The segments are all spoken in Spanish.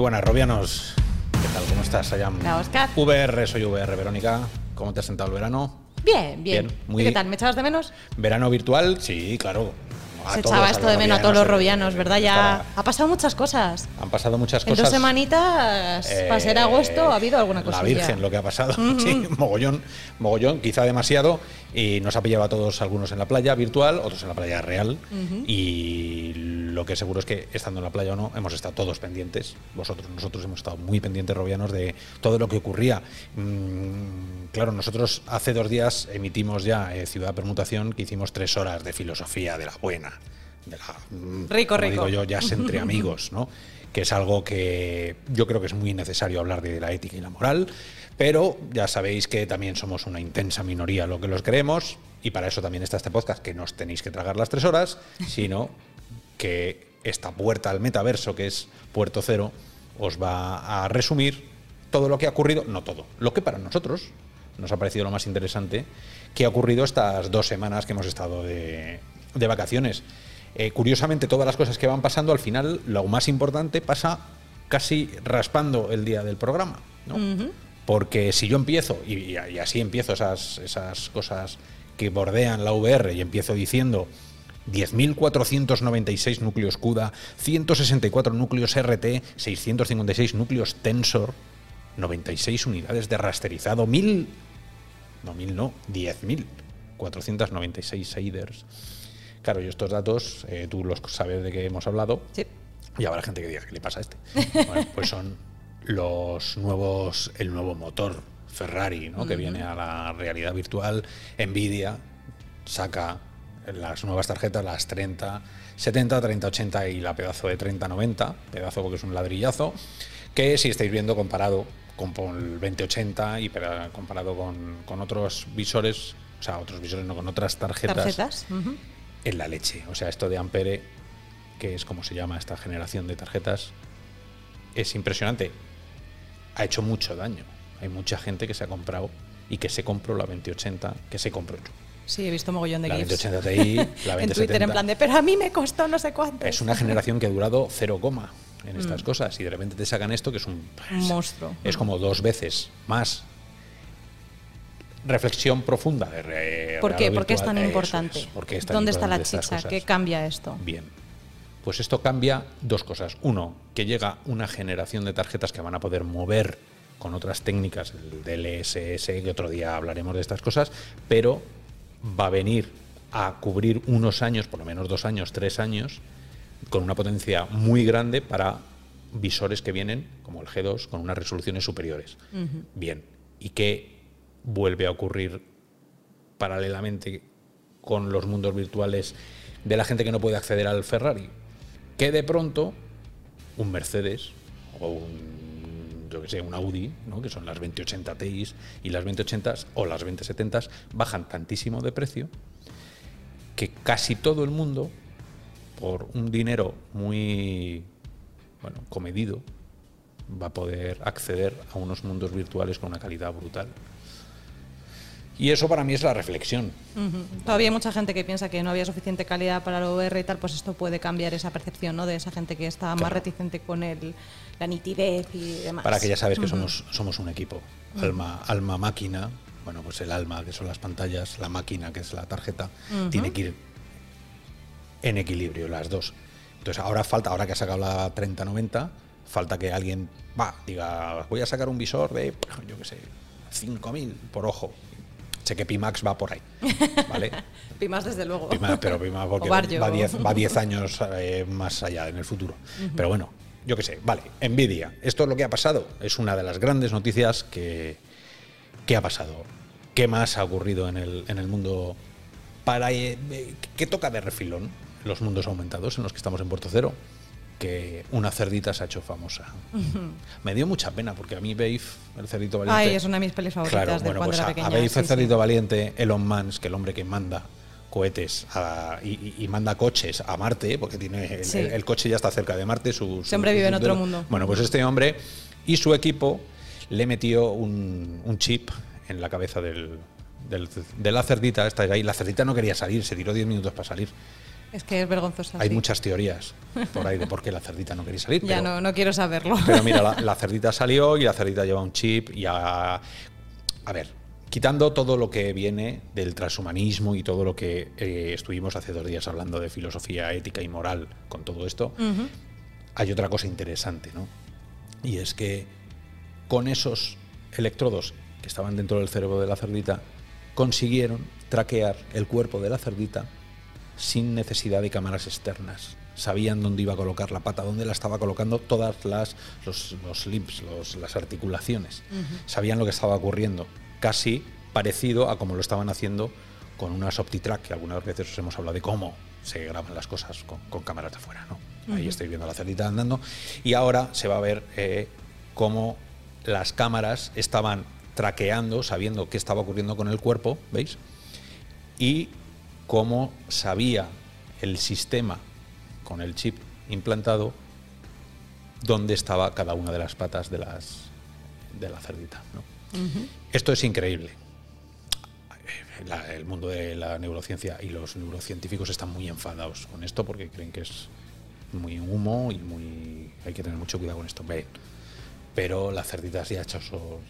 buenas, muy buenas, Robianos. ¿Qué tal? ¿Cómo estás, Ayam? Hola, Oscar. VR, soy VR, Verónica. ¿Cómo te has sentado el verano? Bien, bien. Bien, muy- ¿Y qué tal? ¿Me echabas de menos? ¿Verano virtual? Sí, claro. A Se todos, echaba esto de menos a todos los robianos, eh, ¿verdad? Ya ha pasado muchas cosas. Han pasado muchas En cosas. dos semanitas, para ser agosto, ha habido alguna La cosilla. Virgen, lo que ha pasado. Sí, mogollón, mogollón, quizá demasiado. Y nos ha pillado a todos, algunos en la playa virtual, otros en la playa real. Y lo que seguro es que, estando en la playa o no, hemos estado todos pendientes. Vosotros, nosotros hemos estado muy pendientes, Robianos, de todo lo que ocurría. Mm, claro, nosotros hace dos días emitimos ya eh, Ciudad Permutación, que hicimos tres horas de filosofía de la buena. De la, mm, Rico, como rico. digo yo, ya es entre amigos, ¿no? Que es algo que yo creo que es muy necesario hablar de la ética y la moral, pero ya sabéis que también somos una intensa minoría lo que los creemos, y para eso también está este podcast, que no os tenéis que tragar las tres horas, sino que esta puerta al metaverso, que es Puerto Cero, os va a resumir todo lo que ha ocurrido, no todo, lo que para nosotros nos ha parecido lo más interesante, que ha ocurrido estas dos semanas que hemos estado de, vacaciones. Eh, curiosamente, todas las cosas que van pasando, al final, lo más importante pasa casi raspando el día del programa. ¿no? Porque si yo empiezo, y, así empiezo esas, esas cosas que bordean la VR, y empiezo diciendo 10.496 núcleos CUDA, 164 núcleos RT, 656 núcleos Tensor, 96 unidades de rasterizado, 1000, no 1000 no, 10.496 shaders. Claro, y estos datos, eh, tú los sabes de que hemos hablado, Sí. y habrá gente que diga, ¿qué le pasa a este? Bueno, pues son los nuevos, el nuevo motor Ferrari, ¿no? Que viene a la realidad virtual. Nvidia saca las nuevas tarjetas, las 30, 70, 30, 80 y la pedazo de 30, 90, pedazo porque es un ladrillazo, que si estáis viendo comparado con con el 2080 y para- comparado con, con otros visores, o sea, otros visores, no con otras Tarjetas. en la leche. O sea, esto de Ampere, que es como se llama esta generación de tarjetas, es impresionante. Ha hecho mucho daño. Hay mucha gente que se ha comprado y que se compró la 2080, que se compró yo. Sí, he visto mogollón de La GIFs. 2080 Ti, la en Twitter, 2070. en plan de, pero a mí me costó no sé cuánto. Es una generación que ha durado cero coma en estas cosas y de repente te sacan esto que es un Mm. Monstruo. Es como dos veces más. Reflexión profunda de re- ¿Por qué? ¿Por qué es tan importante? es, ¿por qué es tan ¿Dónde está la chicha? ¿Qué cambia esto? Bien. Pues esto cambia dos cosas. Uno, que llega una generación de tarjetas que van a poder mover con otras técnicas, el DLSS, que otro día hablaremos de estas cosas, pero va a venir a cubrir unos años, por lo menos dos años, tres años, con una potencia muy grande para visores que vienen, como el G2, con unas resoluciones superiores. Bien. ¿Y qué vuelve a ocurrir paralelamente con los mundos virtuales de la gente que no puede acceder al Ferrari. Que de pronto un Mercedes o un, que un Audi, ¿no? que son las 2080 Ti y las 2080s o las 2070s, bajan tantísimo de precio que casi todo el mundo, por un dinero muy bueno, comedido, va a poder acceder a unos mundos virtuales con una calidad brutal. Y eso para mí es la reflexión. Todavía hay mucha gente que piensa que no había suficiente calidad para el VR y tal, pues esto puede cambiar esa percepción ¿no? de esa gente que está más reticente con el, la nitidez y demás. Para que ya sabes que somos, somos un equipo. Alma, alma, máquina. Bueno, pues el alma, que son las pantallas, la máquina, que es la tarjeta, tiene que ir en equilibrio, las dos. Entonces ahora falta, ahora que ha sacado la 3090, falta que alguien va, diga, voy a sacar un visor de, yo qué sé, 5.000 por ojo. Sé que Pimax va por ahí, ¿vale? Pimas, desde luego. Pero prima porque O Barrio. va 10 va 10 años eh, más allá en el futuro. Pero bueno, yo qué sé, vale, Nvidia. Esto es lo que ha pasado. Es una de las grandes noticias que, que ha pasado. ¿Qué más ha ocurrido en el, en el mundo? Para, eh, eh, ¿Qué toca de refilón los mundos aumentados en los que estamos en Puerto Cero? Que una cerdita se ha hecho famosa. Me dio mucha pena porque a mí Babe, el cerdito valiente. Ay, es una de mis pelis favoritas Claro, de bueno, cuando pues era a- pequeña. sí, el sí. cerdito valiente, Elon Musk, que el hombre que manda cohetes a- y, y- y manda coches a Marte, porque tiene el, Sí. el- el coche ya está cerca de Marte. Su, Ese hombre vive en otro mundo. Bueno, pues este hombre y su equipo le metió un, un chip en la cabeza del, del- de la cerdita. Esta ahí. La cerdita no quería salir, se tiró 10 minutos para salir. Es que es vergonzosa. Hay sí. muchas teorías por ahí de por qué la cerdita no quería salir. Ya pero, no, no quiero saberlo. pero mira, la, la cerdita salió y la cerdita lleva un chip y a, a ver, quitando todo lo que viene del transhumanismo y todo lo que eh, estuvimos hace dos días hablando de filosofía ética y moral con todo esto, hay otra cosa interesante, ¿no? Y es que con esos electrodos que estaban dentro del cerebro de la cerdita, consiguieron traquear el cuerpo de la cerdita sin necesidad de cámaras externas. Sabían dónde iba a colocar la pata, dónde la estaba colocando todas las los, los las articulaciones. Sabían lo que estaba ocurriendo, casi parecido a como lo estaban haciendo con unas OptiTrack, que algunas veces os hemos hablado de cómo se graban las cosas con, con cámaras de afuera. ¿no? Ahí estáis viendo la cerdita andando. Y ahora se va a ver eh, cómo las cámaras estaban traqueando, sabiendo qué estaba ocurriendo con el cuerpo, ¿veis? y cómo sabía el sistema con el chip implantado dónde estaba cada una de las patas de las de la cerdita. ¿no? Esto es increíble. La- el mundo de la neurociencia y los neurocientíficos están muy enfadados con esto porque creen que es muy humo y muy hay que tener mucho cuidado con esto. Pero la cerdita sí ha hecho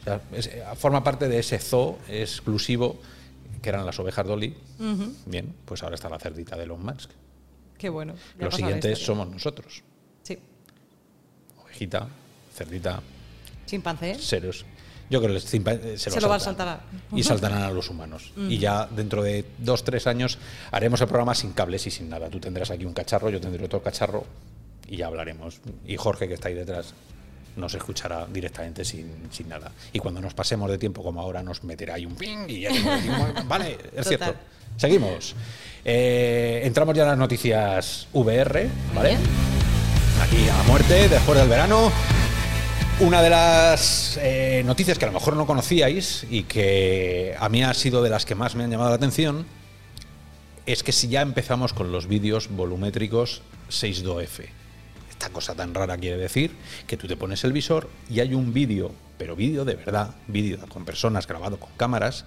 ya es- eh, forma parte de ese zoo exclusivo que eran las ovejas Dolly. Bien, pues ahora está la cerdita de Elon Musk. Qué bueno. Los siguientes somos nosotros. Sí. Ovejita, cerdita, Chimpancé. seres. Yo creo que eh, se, Se lo va a saltar. Y saltarán a los humanos. Y ya dentro de dos, tres años haremos el programa sin cables y sin nada. Tú tendrás aquí un cacharro, yo tendré otro cacharro y ya hablaremos. Y Jorge, que está ahí detrás, nos escuchará directamente sin, sin nada. Y cuando nos pasemos de tiempo, como ahora, nos meterá ahí un ping y ya Vale, es Total. cierto. Seguimos. Eh, entramos ya en las noticias VR, ¿vale? Aquí a muerte, después del verano. Una de las eh, noticias que a lo mejor no conocíais y que a mí ha sido de las que más me han llamado la atención es que si ya empezamos con los vídeos volumétricos 6.2F. Esta cosa tan rara quiere decir que tú te pones el visor y hay un vídeo, pero vídeo de verdad, vídeo con personas grabado con cámaras,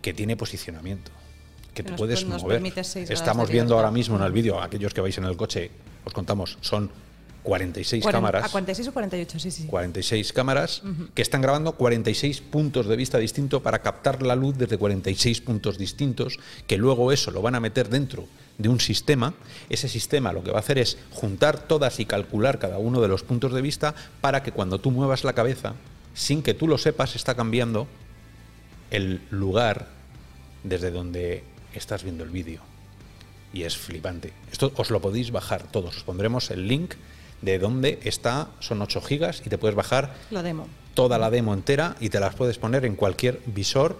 que tiene posicionamiento, que Que te nos puedes mover. Estamos viendo ahora mismo en el vídeo, aquellos que vais en el coche, os contamos, son 46 Cuaren- cámaras. ¿A 46 o 48? Sí, sí. 46 cámaras que están grabando 46 puntos de vista distintos para captar la luz desde 46 puntos distintos, que luego eso lo van a meter dentro de un sistema. Ese sistema lo que va a hacer es juntar todas y calcular cada uno de los puntos de vista para que cuando tú muevas la cabeza, sin que tú lo sepas, está cambiando el lugar desde donde estás viendo el vídeo. Y es flipante. Esto os lo podéis bajar todos. Os pondremos el link de dónde está. Son 8 gigas y te puedes bajar La demo. toda la demo entera y te las puedes poner en cualquier visor.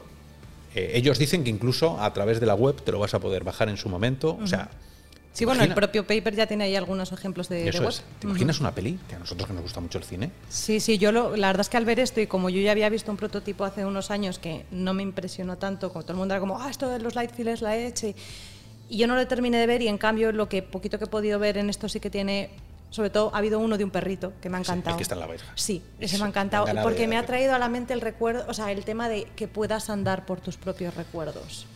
Eh, ellos dicen que incluso a través de la web te lo vas a poder bajar en su momento. O sea, Sí, bueno, el propio paper ya tiene ahí algunos ejemplos de, Eso es. ¿Te imaginas una peli? Que a nosotros que nos gusta mucho el cine. Sí, sí, yo lo- la verdad es que al ver esto y como yo ya había visto un prototipo hace unos años que no me impresionó tanto, como todo el mundo era como, ah, esto de los light fillers la he hecho. Y, y yo no lo terminé de ver y en cambio lo que poquito que he podido ver en esto sí que tiene, sobre todo ha habido uno de un perrito que me ha Sí, encantado. el que está en la verja. Sí, ese me ha encantado ganas porque de me ha traído a la mente el recuerdo, o sea, el tema de que puedas andar por tus propios recuerdos.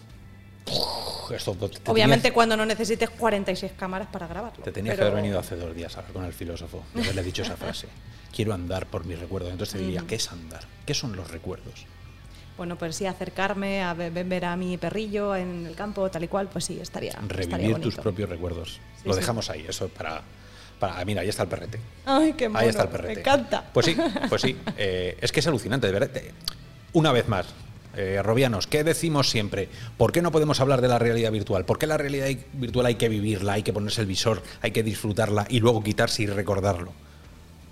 Esto tenías- Obviamente cuando no necesites 46 cámaras para grabarlo. Te tenías que pero- haber venido hace dos días a hablar con el filósofo y haberle dicho esa frase. Quiero andar por mis recuerdos. Entonces te diría, ¿qué es andar? ¿Qué son los recuerdos? Bueno, pues sí, acercarme a ve- ver a mi perrillo en el campo, tal y cual, pues sí, estaría, estaría Revivir tus bonito. propios recuerdos. Sí, Lo sí. dejamos ahí, eso para, para. Mira, ahí está el perrete. Ay, qué mono, Ahí está el perrete. me encanta. Pues sí, pues sí. Eh, es que es alucinante, de verdad. Una vez más, eh, Robianos, ¿qué decimos siempre? ¿Por qué no podemos hablar de la realidad virtual? ¿Por qué la realidad virtual hay que vivirla, hay que ponerse el visor, hay que disfrutarla y luego quitarse y recordarlo?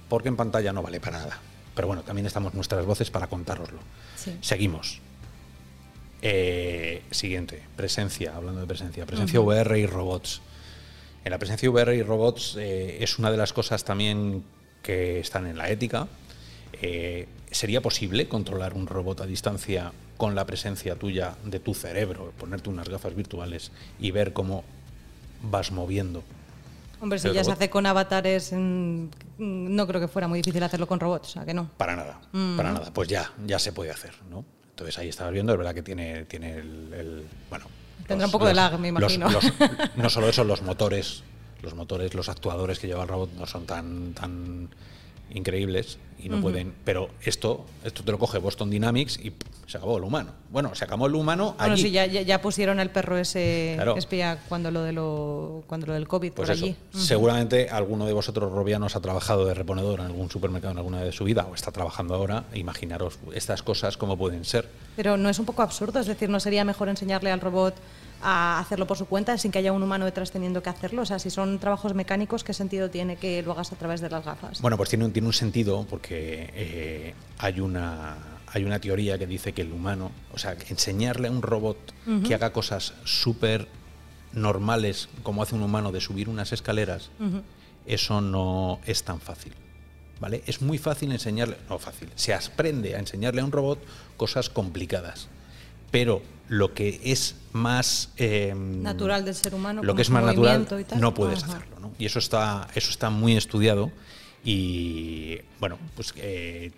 Porque en pantalla no vale para nada. Pero bueno, también estamos nuestras voces para contároslo. Sí. Seguimos. Eh, siguiente, presencia, hablando de presencia, presencia VR y robots. En la presencia VR y robots eh, es una de las cosas también que están en la ética. Eh, ¿Sería posible controlar un robot a distancia con la presencia tuya de tu cerebro, ponerte unas gafas virtuales y ver cómo vas moviendo? Hombre, si ya se hace con avatares, mm, mm, no creo que fuera muy difícil hacerlo con robots, sea que no. Para nada, para nada. Pues ya, ya se puede hacer, ¿no? Entonces ahí estabas viendo, es verdad que tiene, tiene el, el- bueno, Tendrá los- un poco de lag, me los- imagino. los- no solo eso, los motores, los motores, los actuadores que lleva el robot no son tan, tan increíbles y no pueden. Pero esto, esto te lo coge Boston Dynamics y se acabó el humano. Bueno, se acabó el humano Bueno, allí. sí, ya, pusieron el perro ese Claro. espía cuando lo de lo cuando lo del COVID Pues por eso, allí. seguramente alguno de vosotros robianos ha trabajado de reponedor en algún supermercado en alguna de su vida o está trabajando ahora. Imaginaros estas cosas cómo pueden ser. Pero no es un poco absurdo, es decir, ¿no sería mejor enseñarle al robot a hacerlo por su cuenta sin que haya un humano detrás teniendo que hacerlo? O sea, si son trabajos mecánicos, ¿qué sentido tiene que lo hagas a través de las gafas? Bueno, pues tiene un, tiene un sentido porque eh, hay, una, hay una teoría que dice que el humano, o sea, enseñarle a un robot que haga cosas súper normales como hace un humano de subir unas escaleras, eso no es tan fácil. ¿Vale? Es muy fácil enseñarle, no fácil, se aprende a enseñarle a un robot cosas complicadas. Pero lo que es más eh, Natural del ser humano, lo que es más natural, no puedes Ajá. hacerlo. ¿no? Y eso está, eso está muy estudiado. Y bueno, pues eh,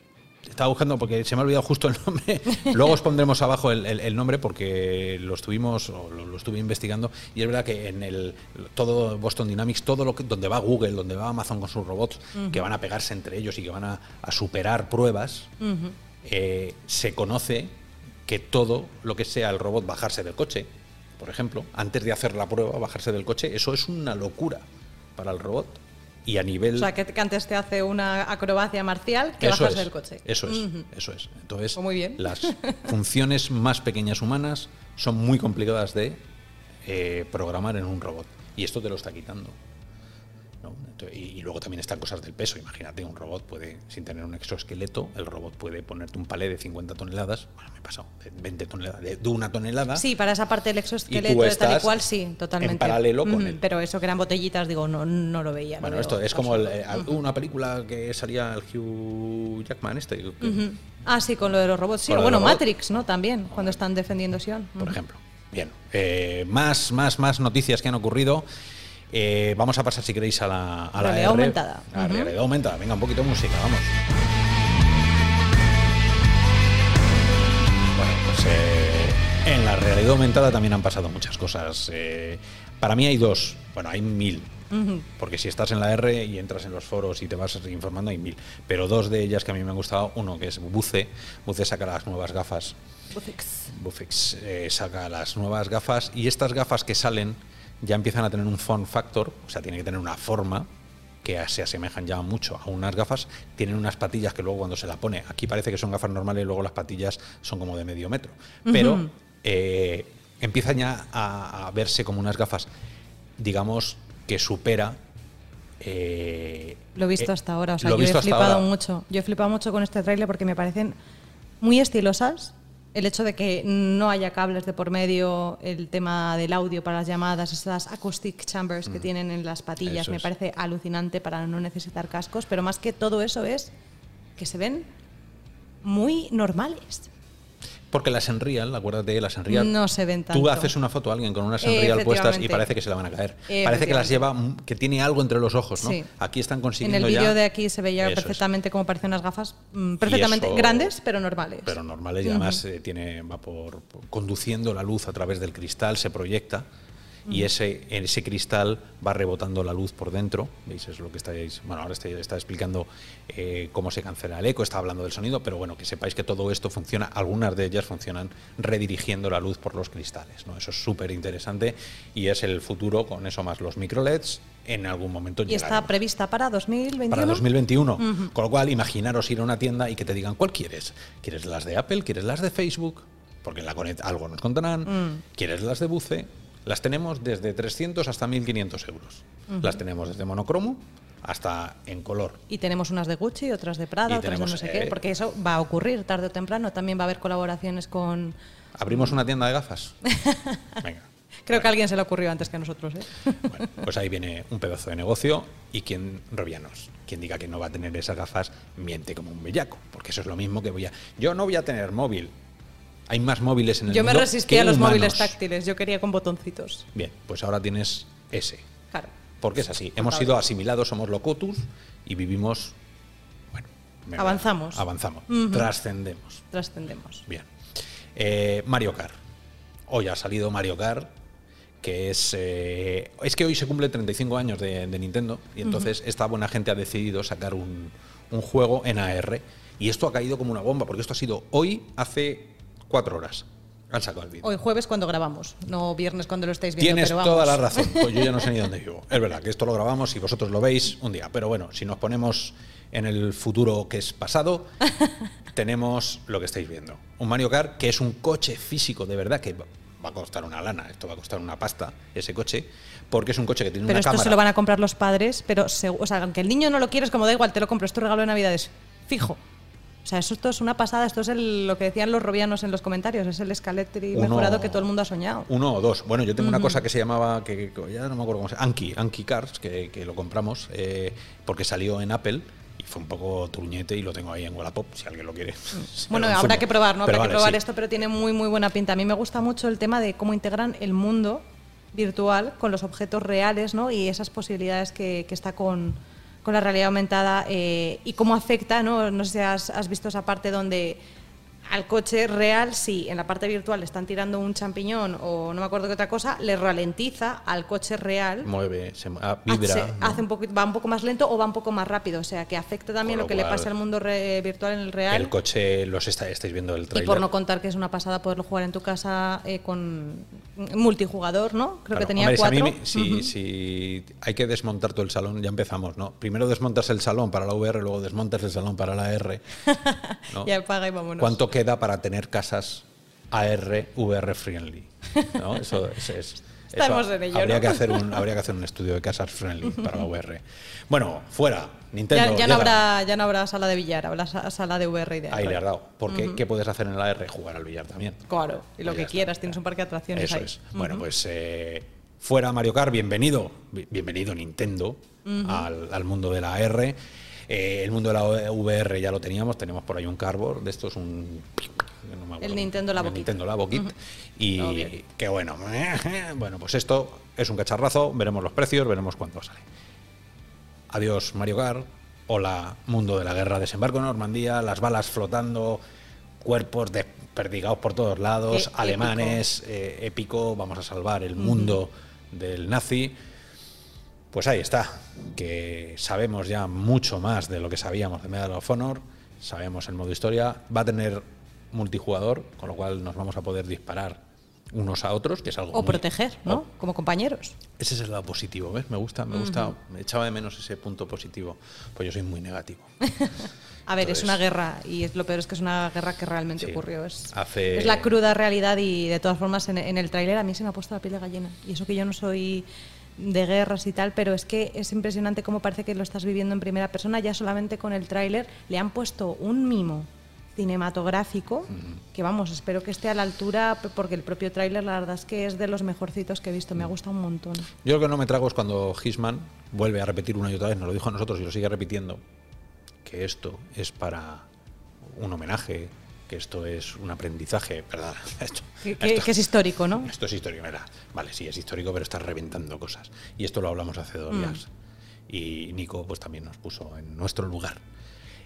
estaba buscando porque se me ha olvidado justo el nombre. Luego os pondremos abajo el, el- el nombre porque lo estuvimos o lo, lo estuve investigando. Y es verdad que en el todo Boston Dynamics, todo lo que donde va Google, donde va Amazon con sus robots, que van a pegarse entre ellos y que van a, a superar pruebas, eh, se conoce que todo lo que sea el robot bajarse del coche, por ejemplo, antes de hacer la prueba, bajarse del coche, eso es una locura para el robot. Y a nivel... O sea, que, antes te hace una acrobacia marcial que es, del coche. Eso es, eso es. Entonces, Pues muy bien. las funciones más pequeñas humanas son muy complicadas de eh, programar en un robot. Y esto te lo está quitando. ¿No? Entonces, y, y luego también están cosas del peso. Imagínate, un robot puede, sin tener un exoesqueleto, el robot puede ponerte un palé de 50 toneladas, bueno, me he pasado, de 20 toneladas, de, de una tonelada. Sí, para esa parte del exoesqueleto de tal y cual, sí, totalmente. en paralelo con Ujú, él. Pero eso que eran botellitas, digo, no, no lo veía. Bueno, esto es como el, eh, una película que salía el Hugh Jackman, este, que-. Ah, sí, con lo de los robots. Sí, bueno. Matrix, ¿no? También, cuando están defendiendo Sion. por ejemplo. Bien, eh, más, más, más noticias que han ocurrido. Eh, vamos a pasar, si queréis, a la, a la Realidad R. aumentada. A la aumentada. Venga, un poquito de música, vamos. Bueno, pues eh, en la realidad aumentada también han pasado muchas cosas. Eh, para mí hay dos, bueno, hay mil. Porque si estás en la R y entras en los foros y te vas informando, hay mil. Pero dos de ellas que a mí me han gustado, uno que es Buce. Buce saca las nuevas gafas Bufix. Bufix saca las nuevas gafas y estas gafas que salen ya empiezan a tener un form factor, o sea, tienen que tener una forma que se asemejan ya mucho a unas gafas, tienen unas patillas que luego cuando se la pone, aquí parece que son gafas normales, luego las patillas son como de medio metro, pero eh, empiezan ya a, a verse como unas gafas, digamos, que supera... eh, Lo he visto eh, hasta ahora, o sea, lo yo he flipado ahora. mucho. Yo he flipado mucho con este tráiler porque me parecen muy estilosas. El hecho de que no haya cables de por medio, el tema del audio para las llamadas, esas acoustic chambers que tienen en las patillas, Eso me es. parece alucinante para no necesitar cascos, pero más que todo eso es que se ven muy normales. Porque las Unreal, acuérdate, las Unreal. No se ven Tú tanto. haces una foto a alguien con unas Unreal puestas y parece que se la van a caer. Parece que las lleva, mm, que tiene algo entre los ojos, ¿no? Sí. Aquí están En consiguiendo el ya- vídeo de aquí se veía Eso es. perfectamente cómo parecen unas gafas mm, perfectamente eso- grandes, pero normales. Pero normales y además eh, tiene, va por, por conduciendo la luz a través del cristal, se proyecta y ese, en ese cristal va rebotando la luz por dentro. ¿Veis? Es lo que estáis. Bueno, ahora estoy, está explicando eh, cómo se cancela el eco, está hablando del sonido, pero bueno, que sepáis que todo esto funciona, algunas de ellas funcionan redirigiendo la luz por los cristales. ¿no? Eso es súper interesante y es el futuro con eso más los micro LEDs. En algún momento y está prevista para 2021. Para 2021. Con lo cual, imaginaros ir a una tienda y que te digan, ¿cuál quieres? ¿Quieres las de Apple? ¿Quieres las de Facebook? Porque en la Conet algo nos contarán. Mm. ¿Quieres las de Buce? Las tenemos desde 300 hasta 1.500 euros. Las tenemos desde monocromo hasta en color. Y tenemos unas de Gucci, otras de Prada, Y otras de tenemos, no sé eh, qué, porque eso va a ocurrir tarde o temprano. También va a haber colaboraciones con... ¿Abrimos una tienda de gafas? Venga. Creo que a alguien se le ocurrió antes que a nosotros. ¿eh? Bueno, pues ahí viene un pedazo de negocio y quien, Robianos, quien diga que no va a tener esas gafas, miente como un bellaco, porque eso es lo mismo que voy a... Yo no voy a tener móvil. Hay más móviles en el Yo me mundo resistía que a los humanos. móviles táctiles, yo quería con botoncitos. Bien, pues ahora tienes ese. Claro. Porque es así. Hemos sido asimilados, somos locotus y vivimos. Bueno, Avanzamos. Avanzamos. Trascendemos. Trascendemos. Bien. Eh, Mario Kart. hoy ha salido Mario Kart, que es... eh, es que hoy se cumple 35 años de, de Nintendo y entonces esta buena gente ha decidido sacar un, un juego en AR. Y esto ha caído como una bomba, porque esto ha sido hoy hace cuatro horas. Han sacado el vídeo. Hoy jueves cuando grabamos, no viernes cuando lo estáis viendo. Tienes pero vamos. toda la razón. Pues yo ya no sé ni dónde vivo. Es verdad que esto lo grabamos y vosotros lo veis un día. Pero bueno, si nos ponemos en el futuro que es pasado, tenemos lo que estáis viendo. Un Mario Kart que es un coche físico de verdad que va a costar una lana. Esto va a costar una pasta, ese coche. Porque es un coche que tiene Pero una esto cámara. se lo van a comprar los padres, pero o sea, aunque el niño no lo quiere, es como da igual, te lo compro, es tu regalo de Navidades. Fijo. O sea, eso esto es una pasada, esto es el- lo que decían los robianos en los comentarios, es el Scaletri Uno- mejorado que todo el mundo ha soñado. Uno o dos. Bueno, yo tengo una cosa que se llamaba, que, que ya no me acuerdo cómo se llama, Anki, Anki Cars, que, que lo compramos eh, porque salió en Apple y fue un poco truñete y lo tengo ahí en Wallapop, si alguien lo quiere. Se Bueno, habrá que probar, ¿no? Habrá vale, que probar sí. esto, pero tiene muy, muy buena pinta. A mí me gusta mucho el tema de cómo integran el mundo virtual con los objetos reales, ¿no? Y esas posibilidades que, que está con, con la realidad aumentada eh, y cómo afecta, ¿no? No sé si has, has visto esa parte donde al coche real, sí, en la parte virtual le están tirando un champiñón o no me acuerdo qué otra cosa, le ralentiza al coche real Mueve, se, ah, vibra. hace, ¿no? hace un poquito, va un poco más lento o va un poco más rápido. O sea, que afecta también lo, lo que le pasa al mundo re- virtual en el real. El coche, los está, estáis viendo el y trailer. por no contar que es una pasada poderlo jugar en tu casa eh, con multijugador, ¿no? Creo que tenía Hombre, si mí cuatro. si, si hay que desmontar todo el salón, ya empezamos, ¿no? Primero desmontas el salón para la VR, luego desmontas el salón para la R. ¿no? Ya paga y vámonos. ¿Cuánto queda para tener casas AR, VR friendly? ¿no? Eso, eso es. Estamos en ello, habría, ¿no? que hacer un, habría que hacer un estudio de casas friendly para la VR. Bueno, fuera. Nintendo. Ya, ya no habrá, ya no habrá sala de billar, habrá sa- sala de VR y de Ahí AR. le has dado. Porque ¿qué puedes hacer en la R? Jugar al billar también. Claro, y lo que está, quieras, tienes un parque de atracciones Eso ahí. es. Bueno, pues eh, fuera Mario Kart, bienvenido. Bi- Bienvenido Nintendo al, al mundo de la R. Eh, el mundo de la VR ya lo teníamos, tenemos por ahí un cardboard, de estos un... no me acuerdo, El Nintendo Labo el Kit. Nintendo Labo Kit. Y que bueno, bueno, pues esto es un cacharrazo, veremos los precios, veremos cuánto sale. Adiós Mario Kart, hola mundo de la guerra, desembarco en Normandía, las balas flotando, cuerpos desperdigados por todos lados, Qué alemanes, eh, épico, vamos a salvar el mundo del nazi. Pues ahí está, que sabemos ya mucho más de lo que sabíamos de Medal of Honor, sabemos el modo historia, va a tener multijugador, con lo cual nos vamos a poder disparar unos a otros, que es algo O muy- proteger, ¿no? Como compañeros. ese es el lado positivo, ¿ves? Me gusta, me gusta, me echaba de menos ese punto positivo, pues yo soy muy negativo. A ver, Entonces- es una guerra y es, lo peor es que es una guerra que realmente Sí. ocurrió. Es, Hace- es la cruda realidad y de todas formas en, en el tráiler a mí se me ha puesto la piel de gallina. Y eso que yo no soy de guerras y tal, pero es que es impresionante cómo parece que lo estás viviendo en primera persona. Ya solamente con el tráiler le han puesto un mimo cinematográfico que vamos, espero que esté a la altura porque el propio tráiler la verdad es que es de los mejorcitos que he visto, me ha gustado un montón. Yo lo que no me trago es cuando Hisman vuelve a repetir una y otra vez, nos lo dijo a nosotros y lo sigue repitiendo, que esto es para un homenaje, que esto es un aprendizaje, ¿verdad? Esto, Que, que- esto- que es histórico, ¿no? Esto es histórico, ¿verdad? Vale, sí, es histórico, pero está reventando cosas. Y esto lo hablamos hace Mm. dos días. Y Nico pues también nos puso en nuestro lugar.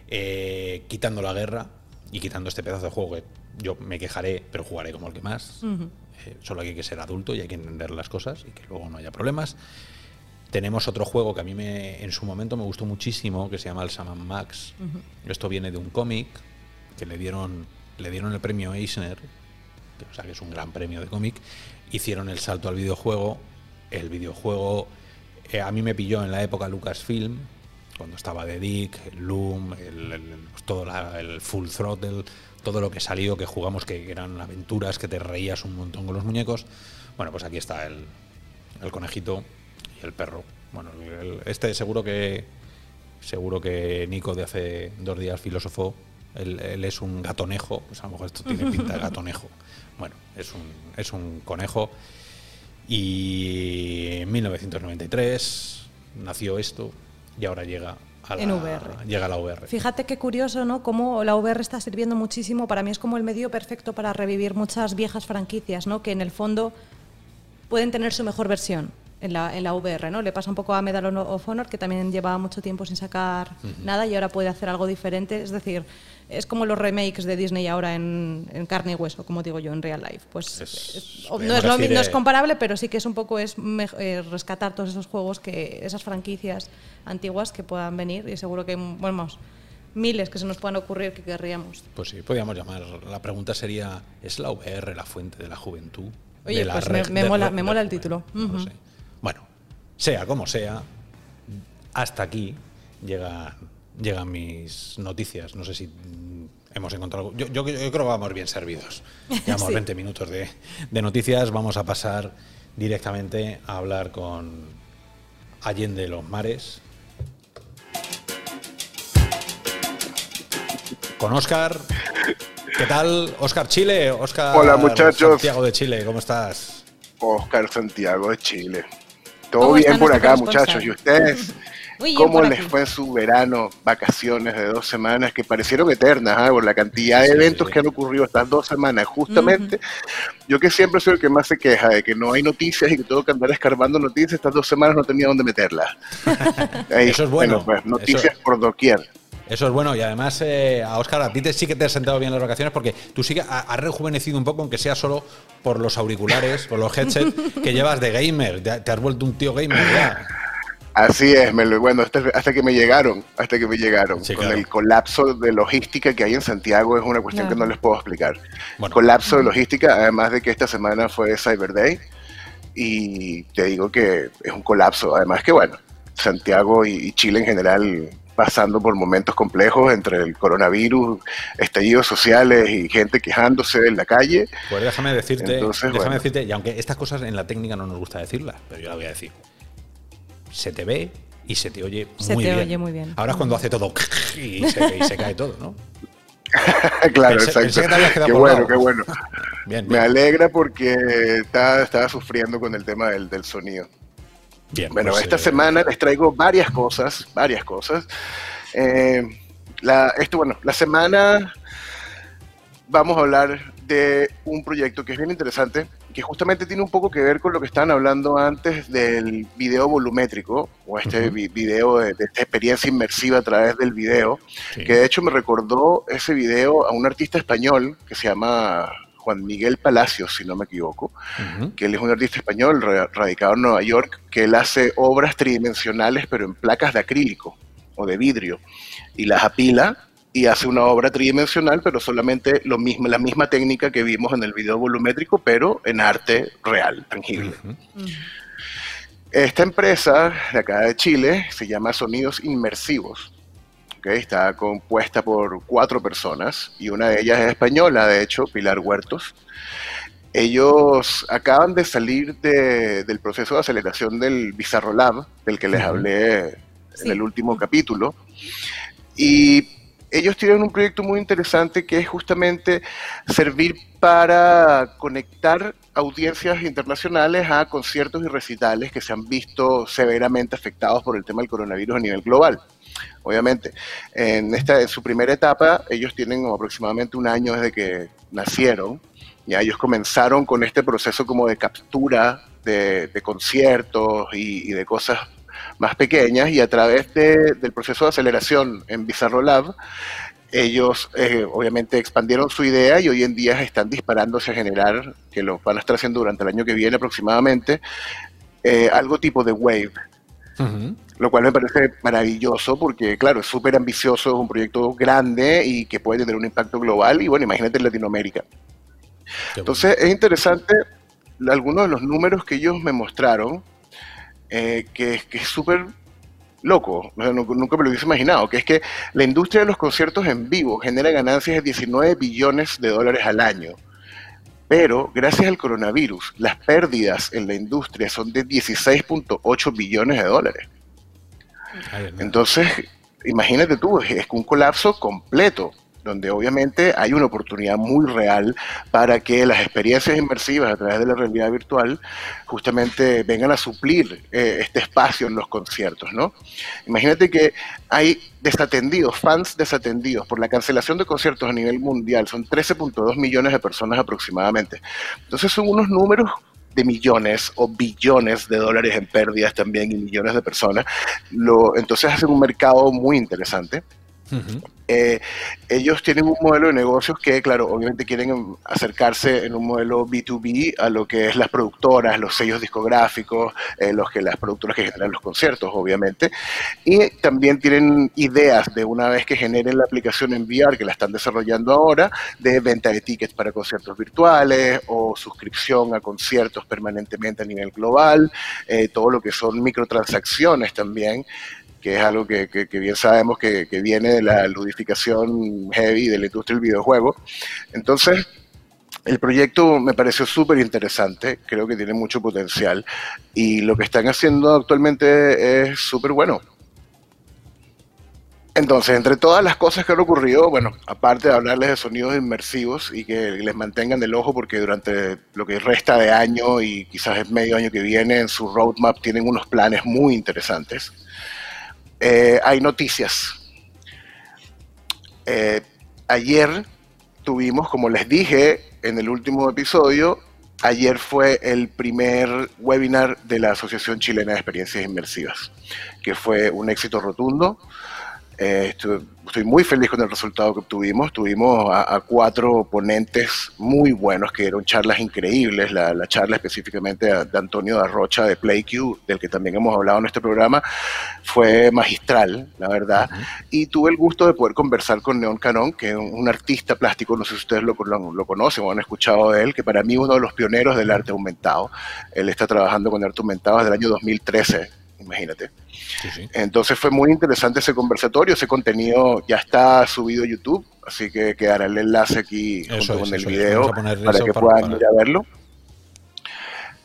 Eh, quitando la guerra y quitando este pedazo de juego que yo me quejaré, pero jugaré como el que más. Eh, solo hay que ser adulto y hay que entender las cosas y que luego no haya problemas. Tenemos otro juego que a mí me, en su momento me gustó muchísimo, que se llama el Saman Max. Esto viene de un cómic que le dieron, le dieron el premio Eisner, que, o sea que es un gran premio de cómic. Hicieron el salto al videojuego. El videojuego eh, a mí me pilló en la época Lucasfilm, cuando estaba The Dick, el Loom, el, el- pues todo la- el Full Throttle, todo lo que salió, que jugamos, que eran aventuras, que te reías un montón con los muñecos. Bueno, pues aquí está el, el conejito y el perro. Bueno, el- este seguro que seguro que Nico de hace dos días filósofo, él, él es un gatonejo, pues a lo mejor esto tiene pinta de gatonejo. Bueno, es un, es un conejo. Y en 1993 nació esto y ahora llega a la, En VR. Llega a la VR. Fíjate qué curioso, ¿no? Cómo la VR está sirviendo muchísimo. Para mí es como el medio perfecto para revivir muchas viejas franquicias, ¿no? Que en el fondo pueden tener su mejor versión. en la, en la VR, ¿no? Le pasa un poco a Medal of Honor, que también llevaba mucho tiempo sin sacar nada y ahora puede hacer algo diferente. Es decir, es como los remakes de Disney ahora en, carne y hueso, como digo yo, en real life. Pues no, es lo, no, es comparable, pero sí que es un poco es eh, rescatar todos esos juegos, que esas franquicias antiguas que puedan venir y seguro que, bueno, miles que se nos puedan ocurrir que querríamos. Pues sí, podríamos llamar. La pregunta sería, ¿es la VR la fuente de la juventud? Oye, pues me, mola, me mola el título. Bueno, sea como sea, hasta aquí llega llegan mis noticias. No sé si hemos encontrado. Yo, yo, creo que vamos bien servidos. Llevamos 20 minutos de, noticias. Vamos a pasar directamente a hablar con Allende los Mares. Con Oscar. ¿Qué tal? Oscar Chile. Oscar Hola muchachos. Santiago de Chile, ¿cómo estás? Oscar Santiago de Chile. Todo bien por acá, muchachos. ¿Y ustedes? ¿Cómo les fue en su verano, vacaciones de dos semanas que parecieron eternas, ¿ah? por la cantidad de eventos que han ocurrido estas dos semanas? Justamente, yo que siempre soy el que más se queja de que no hay noticias y que tengo que andar escarbando noticias, estas dos semanas no tenía dónde meterlas. Eso es bueno. pues noticias por doquier. Eso es bueno y además, eh, a Oscar, a ti te, sí que te has sentado bien las vacaciones porque tú sí que has rejuvenecido un poco, aunque sea solo por los auriculares, por los headsets que llevas de gamer. Te, has vuelto un tío gamer ya. Así es, me lo, bueno, hasta, que me llegaron, hasta que me llegaron. con el colapso de logística que hay en Santiago es una cuestión que no les puedo explicar. Colapso de logística, además de que esta semana fue Cyber Day y te digo que es un colapso. Además que, bueno, Santiago y Chile en general pasando por momentos complejos entre el coronavirus, estallidos sociales y gente quejándose en la calle. Pues déjame decirte, déjame decirte, y aunque estas cosas en la técnica no nos gusta decirlas, pero yo la voy a decir. Se te ve y se te oye muy bien. Oye muy bien. Ahora es cuando hace todo y se, cae todo, ¿no? claro, exacto. qué bueno, qué bueno. Me alegra porque estaba, sufriendo con el tema del, del sonido bueno, pues, esta eh, semana les traigo varias cosas, varias cosas. Eh, la, esto, bueno, la semana vamos a hablar de un proyecto que es bien interesante, que justamente tiene un poco que ver con lo que estaban hablando antes del video volumétrico, o este video de, esta experiencia inmersiva a través del video, que de hecho me recordó ese video a un artista español que se llama Juan Miguel Palacios, si no me equivoco, que él es un artista español radicado en Nueva York, que él hace obras tridimensionales pero en placas de acrílico o de vidrio y las apila y hace una obra tridimensional pero solamente lo mismo, la misma técnica que vimos en el video volumétrico pero en arte real, tangible. Esta empresa de acá de Chile se llama Sonidos Inmersivos está compuesta por cuatro personas y una de ellas es española, de hecho, Pilar Huertos. Ellos acaban de salir del proceso de aceleración del Bizarro Lab, del que les hablé en el último capítulo. Y ellos tienen un proyecto muy interesante que es justamente servir para conectar audiencias internacionales a conciertos y recitales que se han visto severamente afectados por el tema del coronavirus a nivel global obviamente. En, esta, en su primera etapa, ellos tienen aproximadamente un año desde que nacieron. Ya ellos comenzaron con este proceso como de captura de, conciertos y, de cosas más pequeñas y a través del proceso de aceleración en Bizarro Lab, ellos eh, obviamente expandieron su idea y hoy en día están disparándose a generar, que lo van a estar haciendo durante el año que viene aproximadamente, eh, algo tipo de wave, lo cual me parece maravilloso porque, claro, es súper ambicioso, es un proyecto grande y que puede tener un impacto global y, bueno, imagínate en Latinoamérica. Entonces, es interesante algunos de los números que ellos me mostraron, eh, que, que, es súper loco, nunca me lo hubiese imaginado, que es que la industria de los conciertos en vivo genera ganancias de 19 billones de dólares al año. Pero gracias al coronavirus, las pérdidas en la industria son de 16.8 billones de dólares. Entonces, imagínate tú, es un colapso completo donde obviamente hay una oportunidad muy real para que las experiencias inmersivas a través de la realidad virtual justamente vengan a suplir eh, este espacio en los conciertos, ¿no? Imagínate que hay desatendidos, fans desatendidos por la cancelación de conciertos a nivel mundial, son 13.2 millones de personas aproximadamente. Entonces son unos números de millones o billones de dólares en pérdidas también y millones de personas. Lo, entonces hacen un mercado muy interesante. Eh, ellos tienen un modelo de negocios que, claro, obviamente quieren acercarse en un modelo B2B a lo que es las productoras, los sellos discográficos, eh, los que las productoras que generan los conciertos, obviamente. Y también tienen ideas de una vez que generen la aplicación en VR, que la están desarrollando ahora, de venta de tickets para conciertos virtuales o suscripción a conciertos permanentemente a nivel global, eh, todo lo que son microtransacciones también que es algo que, bien sabemos que, viene de la ludificación heavy de la industria del videojuego. Entonces, el proyecto me pareció súper interesante, creo que tiene mucho potencial y lo que están haciendo actualmente es súper bueno. Entonces, entre todas las cosas que han ocurrido, bueno, aparte de hablarles de sonidos inmersivos y que les mantengan el ojo porque durante lo que resta de año y quizás el medio año que viene en su roadmap tienen unos planes muy interesantes. Eh, hay noticias. Eh, ayer tuvimos, como les dije en el último episodio, ayer fue el primer webinar de la Asociación Chilena de Experiencias Inmersivas, que fue un éxito rotundo. Eh, estoy muy feliz con el resultado que obtuvimos. Tuvimos a, cuatro ponentes muy buenos que dieron charlas increíbles. La, charla específicamente de, Antonio da Rocha de PlayQ, del que también hemos hablado en este programa, fue magistral, la verdad. Y tuve el gusto de poder conversar con Neon Canón, que es un, artista plástico, no sé si ustedes lo, lo, conocen o han escuchado de él, que para mí es uno de los pioneros del arte aumentado. Él está trabajando con arte aumentado desde el año 2013 imagínate. Entonces fue muy interesante ese conversatorio, ese contenido ya está subido a YouTube, así que quedará el enlace aquí junto con el video para que puedan ir a verlo.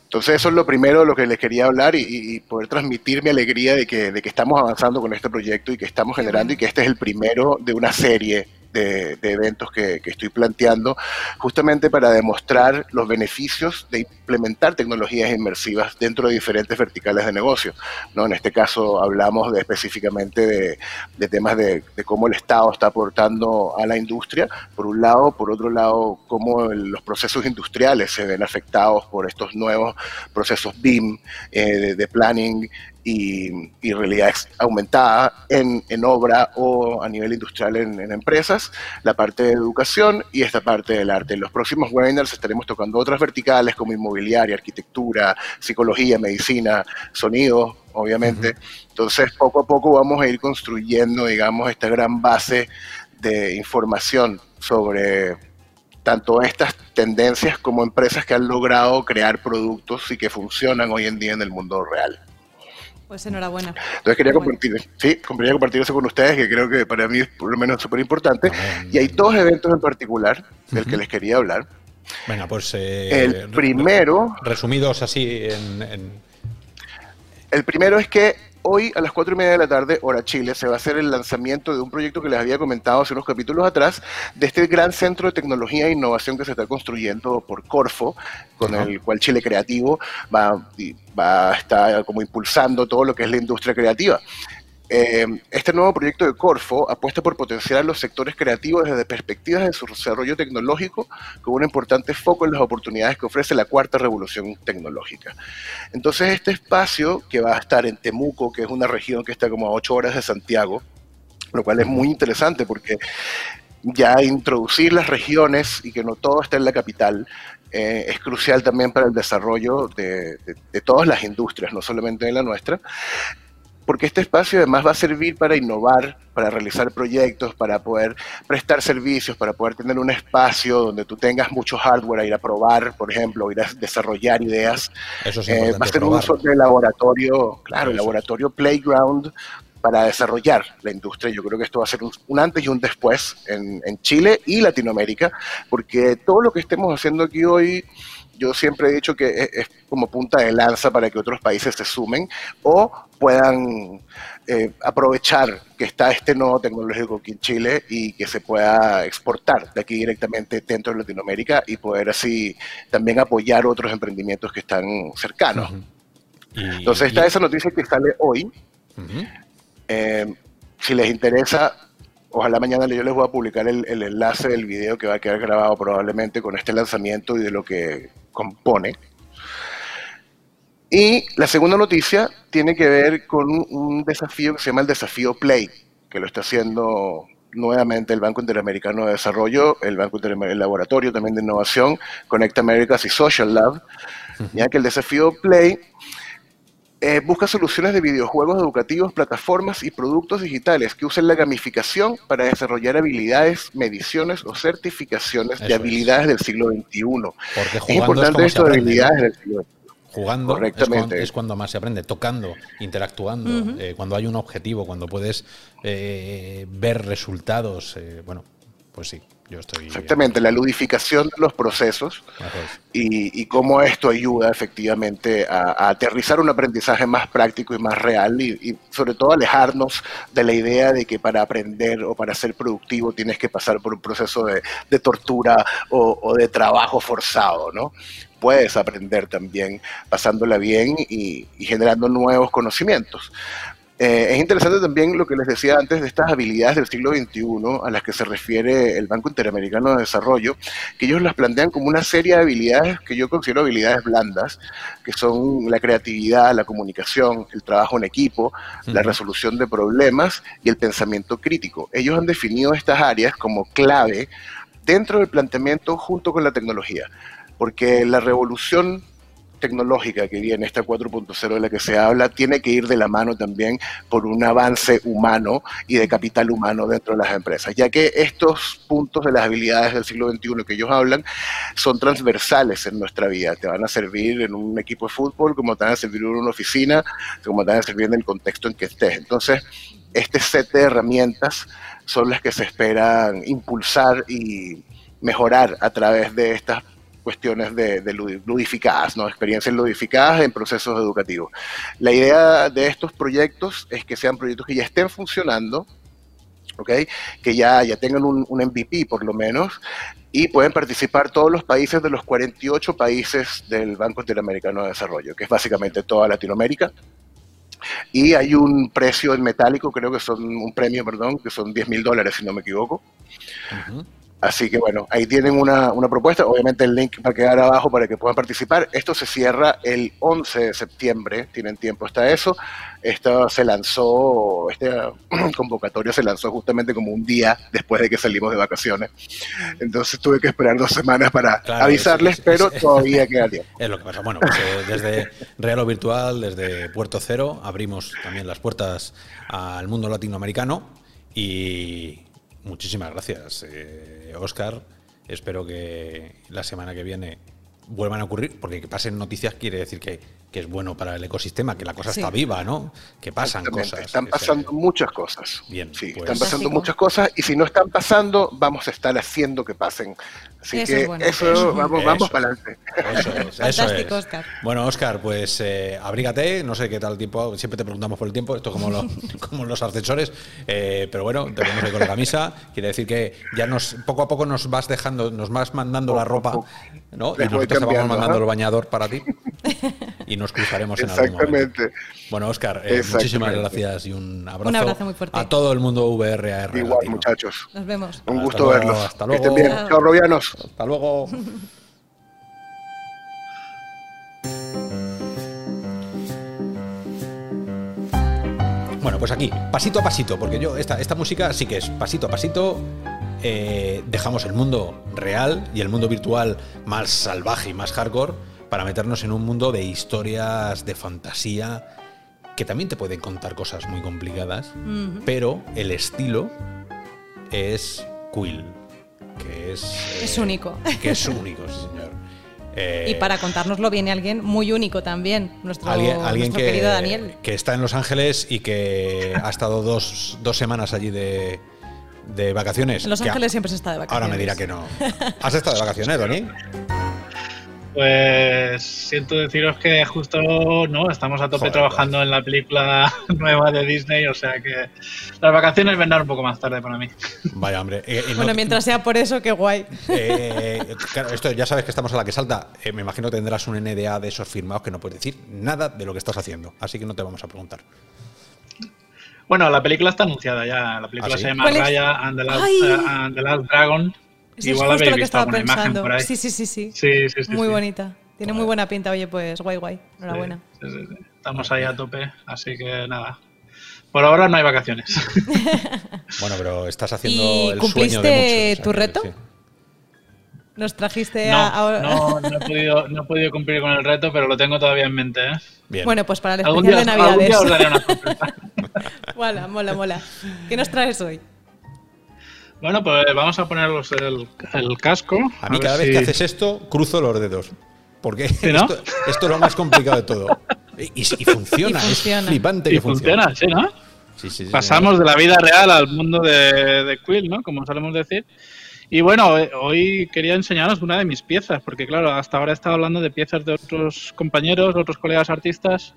Entonces eso es lo primero de lo que les quería hablar y, poder transmitir mi alegría de que, de que estamos avanzando con este proyecto y que estamos generando y que este es el primero de una serie de, eventos que, estoy planteando, justamente para demostrar los beneficios de implementar tecnologías inmersivas dentro de diferentes verticales de negocio. ¿no? En este caso hablamos de, específicamente de, temas de, cómo el Estado está aportando a la industria, por un lado, por otro lado, cómo los procesos industriales se ven afectados por estos nuevos procesos BIM eh, de planning y, realidad aumentada en, en, obra o a nivel industrial en, empresas, la parte de educación y esta parte del arte. En los próximos webinars estaremos tocando otras verticales como inmobiliaria, arquitectura, psicología, medicina, sonido, obviamente. Entonces, poco a poco vamos a ir construyendo, digamos, esta gran base de información sobre tanto estas tendencias como empresas que han logrado crear productos y que funcionan hoy en día en el mundo real. Pues enhorabuena. Entonces quería compartir, sí, quería compartir eso con ustedes, que creo que para mí es por lo menos súper importante. Y hay dos eventos en particular del que les quería hablar. Venga, pues... Eh, el primero... Resumidos así en... El primero es que hoy a las cuatro y media de la tarde, hora Chile, se va a hacer el lanzamiento de un proyecto que les había comentado hace unos capítulos atrás, de este gran centro de tecnología e innovación que se está construyendo por Corfo, con el cual Chile Creativo va, va a estar como impulsando todo lo que es la industria creativa. Eh, este nuevo proyecto de Corfo apuesta por potenciar los sectores creativos desde perspectivas de su desarrollo tecnológico, con un importante foco en las oportunidades que ofrece la cuarta revolución tecnológica. Entonces, este espacio que va a estar en Temuco, que es una región que está como a ocho horas de Santiago, lo cual es muy interesante porque ya introducir las regiones y que no todo esté en la capital eh, es crucial también para el desarrollo de, de, todas las industrias, no solamente de la nuestra porque este espacio además va a servir para innovar, para realizar proyectos, para poder prestar servicios, para poder tener un espacio donde tú tengas mucho hardware a ir a probar, por ejemplo, ir a desarrollar ideas. Eso eh, va a ser un uso de laboratorio, claro, el laboratorio playground para desarrollar la industria. Yo creo que esto va a ser un, antes y un después en, en Chile y Latinoamérica, porque todo lo que estemos haciendo aquí hoy yo siempre he dicho que es, como punta de lanza para que otros países se sumen o puedan eh, aprovechar que está este nuevo tecnológico aquí en Chile y que se pueda exportar de aquí directamente dentro de Latinoamérica y poder así también apoyar otros emprendimientos que están cercanos. Entonces está esa noticia que sale hoy. Eh, si les interesa, Ojalá mañana yo les voy a publicar el, enlace del video que va a quedar grabado probablemente con este lanzamiento y de lo que compone. Y la segunda noticia tiene que ver con un desafío que se llama el desafío Play, que lo está haciendo nuevamente el Banco Interamericano de Desarrollo, el Banco el Laboratorio también de Innovación, Conecta Americas y Social Lab, ya que el desafío Play eh, busca soluciones de videojuegos educativos, plataformas y productos digitales que usen la gamificación para desarrollar habilidades, mediciones o certificaciones de habilidades del siglo XXI. Porque es importante esto de habilidades del siglo XXI jugando Correctamente. Es, cuando, más se aprende, tocando, interactuando, eh, cuando hay un objetivo, cuando puedes eh, ver resultados. Eh, bueno, pues sí, yo estoy. Exactamente, la ludificación de los procesos y, cómo esto ayuda efectivamente a, aterrizar un aprendizaje más práctico y más real y, sobre todo alejarnos de la idea de que para aprender o para ser productivo tienes que pasar por un proceso de, tortura o, o, de trabajo forzado, ¿no? puedes aprender también pasándola bien y, generando nuevos conocimientos. Eh, es interesante también lo que les decía antes de estas habilidades del siglo XXI a las que se refiere el Banco Interamericano de Desarrollo, que ellos las plantean como una serie de habilidades que yo considero habilidades blandas, que son la creatividad, la comunicación, el trabajo en equipo, la resolución de problemas y el pensamiento crítico. Ellos han definido estas áreas como clave dentro del planteamiento junto con la tecnología porque la revolución tecnológica que viene, esta 4.0 de la que se habla, tiene que ir de la mano también por un avance humano y de capital humano dentro de las empresas, ya que estos puntos de las habilidades del siglo XXI que ellos hablan son transversales en nuestra vida, te van a servir en un equipo de fútbol, como te van a servir en una oficina, como te van a servir en el contexto en que estés. Entonces, este set de herramientas son las que se esperan impulsar y mejorar a través de estas cuestiones de, ludificadas, ¿no? experiencias ludificadas en procesos educativos. La idea de estos proyectos es que sean proyectos que ya estén funcionando, ¿okay? que ya, ya tengan un, un MVP por lo menos, y pueden participar todos los países de los 48 países del Banco Interamericano de Desarrollo, que es básicamente toda Latinoamérica. Y hay un precio en metálico, creo que son un premio, perdón, que son 10 mil dólares, si no me equivoco. Así que bueno, ahí tienen una, propuesta. Obviamente el link va a quedar abajo para que puedan participar. Esto se cierra el 11 de septiembre, tienen tiempo hasta eso. Esto se lanzó, este convocatorio se lanzó justamente como un día después de que salimos de vacaciones. Entonces tuve que esperar dos semanas para avisarles, pero todavía queda tiempo. Es lo que pasa. Bueno, pues, eh, desde Real o Virtual, desde Puerto Cero, abrimos también las puertas al mundo latinoamericano y Muchísimas gracias, Oscar. Eh, Espero que la semana que viene vuelvan a ocurrir, porque que pasen noticias quiere decir que, es bueno para el ecosistema, que la cosa está viva, ¿no? Que pasan cosas. Están pasando muchas cosas. Bien, sí, pues están pasando muchas cosas y si no están pasando, vamos a estar haciendo que pasen. Así eso que eso, vamos, vamos para adelante. Eso es, Fantástico, Oscar. Bueno, Oscar, pues eh, abrígate, no sé qué tal el tiempo, siempre te preguntamos por el tiempo, esto como, como los ascensores, eh, pero bueno, te vemos ahí con la camisa, quiere decir que ya nos poco a poco nos vas dejando, nos vas mandando la ropa, ¿no? Y nosotros te vamos mandando el bañador para ti y nos cruzaremos en algún momento. Bueno, Oscar, eh, muchísimas gracias y un abrazo, un abrazo muy fuerte. a todo el mundo VRR. Igual, muchachos. Nos vemos. Un gusto verlos. Hasta luego. Que estén bien. Chao, Robianos. Hasta luego. Bueno, pues aquí, pasito a pasito, porque yo, esta, esta música sí que es pasito a pasito. Eh, dejamos el mundo real y el mundo virtual más salvaje y más hardcore para meternos en un mundo de historias de fantasía que también te pueden contar cosas muy complicadas, pero el estilo es Quill que es... Es único. Que es único, sí, señor. y para contárnoslo viene alguien muy único también, nuestro, alguien, querido Daniel. Que está en Los Ángeles y que ha estado dos, semanas allí de, de vacaciones. En Los Ángeles siempre se está de vacaciones. Ahora me dirá que no. ¿Has estado de vacaciones, Dani? Pues siento deciros que justo no, estamos a tope trabajando en la película nueva de Disney, o sea que las vacaciones vendrán un poco más tarde para mí. Vaya, hombre. Eh, eh, bueno, mientras sea por eso, qué guay. Eh, claro, esto ya sabes que estamos a la que salta. me imagino que tendrás un NDA de esos firmados que no puedes decir nada de lo que estás haciendo, así que no te vamos a preguntar. Bueno, la película está anunciada ya. La película ¿Ah, se llama Raya and the Last Dragon. Igual habéis visto alguna imagen por ahí. Sí, sí, sí, sí. Muy bonita. Tiene muy buena pinta, oye, pues guay, guay. Enhorabuena. Sí, sí, sí. Estamos ahí a tope, así que nada. Por ahora no hay vacaciones. Bueno, pero estás haciendo ¿Y el cumpliste sueño de muchos. o sea tu que reto? sí. Nos trajiste No, a... no, no he podido, no he podido cumplir con el reto, pero lo tengo todavía en mente. ¿eh? Bien. Bueno, pues para el Algún especial día, de algún día os daré Navidades. una mola, mola, mola. ¿Qué nos traes hoy? Bueno, pues vamos a poneros el, el casco. a mí cada vez si- que haces esto, cruzo los dedos. Porque ¿Sí, no? esto, esto es lo más complicado de todo. Y, y- y funciona, Y funciona. es flipante que funcione. funciona, sí, ¿no? Sí, sí, sí, Pasamos de la vida real al mundo de, de Quill, ¿no? Como solemos decir. Y bueno, eh, hoy quería enseñaros una de mis piezas, porque claro, hasta ahora he estado hablando de piezas de otros compañeros, otros colegas artistas,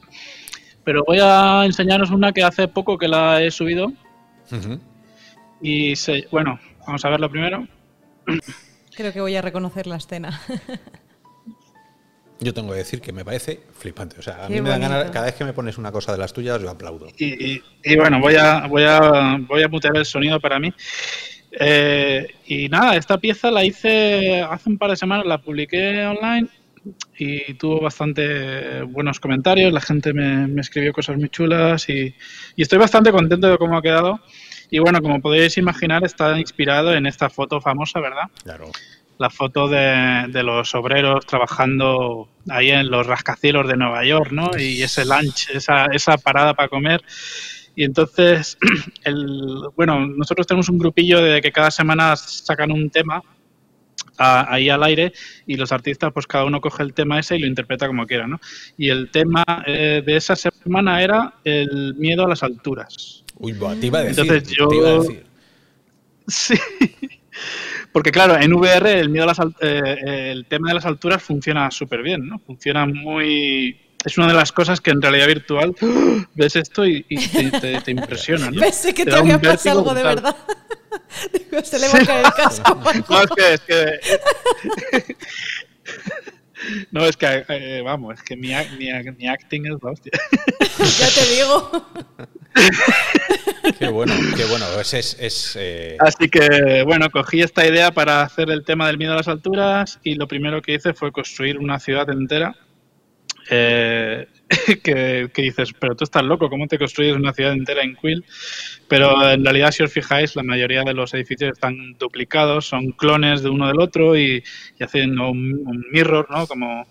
pero voy a enseñaros una que hace poco que la he subido Ujú. Y se, bueno, vamos a verlo primero. Creo que voy a reconocer la escena. Yo tengo que decir que me parece flipante. O sea, a Qué mí me dan ganas, cada vez que me pones una cosa de las tuyas, yo aplaudo. Y, y- y bueno, voy a, voy a, voy a mutear el sonido para mí. Eh, y nada, esta pieza la hice hace un par de semanas, la publiqué online y tuvo bastante buenos comentarios, la gente me, me escribió cosas muy chulas y, y estoy bastante contento de cómo ha quedado. Y bueno, como podéis imaginar, está inspirado en esta foto famosa, ¿verdad? Claro. la foto de, de los obreros trabajando ahí en los rascacielos de Nueva York, ¿no? Y ese lunch, esa, esa parada para comer. Y entonces, el, bueno, nosotros tenemos un grupillo de que cada semana sacan un tema a- ahí al aire y los artistas, pues cada uno coge el tema ese y lo interpreta como quiera, ¿no? Y el tema eh, de esa semana era el miedo a las alturas. Uy, te iba a decir. Entonces yo- te iba a decir. Sí. Porque claro, en VR el miedo a las al- eh, el tema de las alturas funciona súper bien, ¿no? Funciona muy es una de las cosas que en realidad virtual ves esto y, y te, te- te impresiona, ¿no? Pensé que Te había pasado algo de verdad. Digo, se le va a caer el casco. No, es que, es que No, es que, eh, vamos, es que mi, ac- mi, mi acting es la hostia. ya te digo. Qué bueno, qué bueno. Es, es, es, eh, Así que, bueno, cogí esta idea para hacer el tema del miedo a las alturas y lo primero que hice fue construir una ciudad entera. eh, que, que dices, pero tú estás loco, ¿cómo te construyes una ciudad entera en Quill? Pero en realidad, si os fijáis, la mayoría de los edificios están duplicados, son clones de uno del otro y, y haciendo un, un mirror, ¿no? Como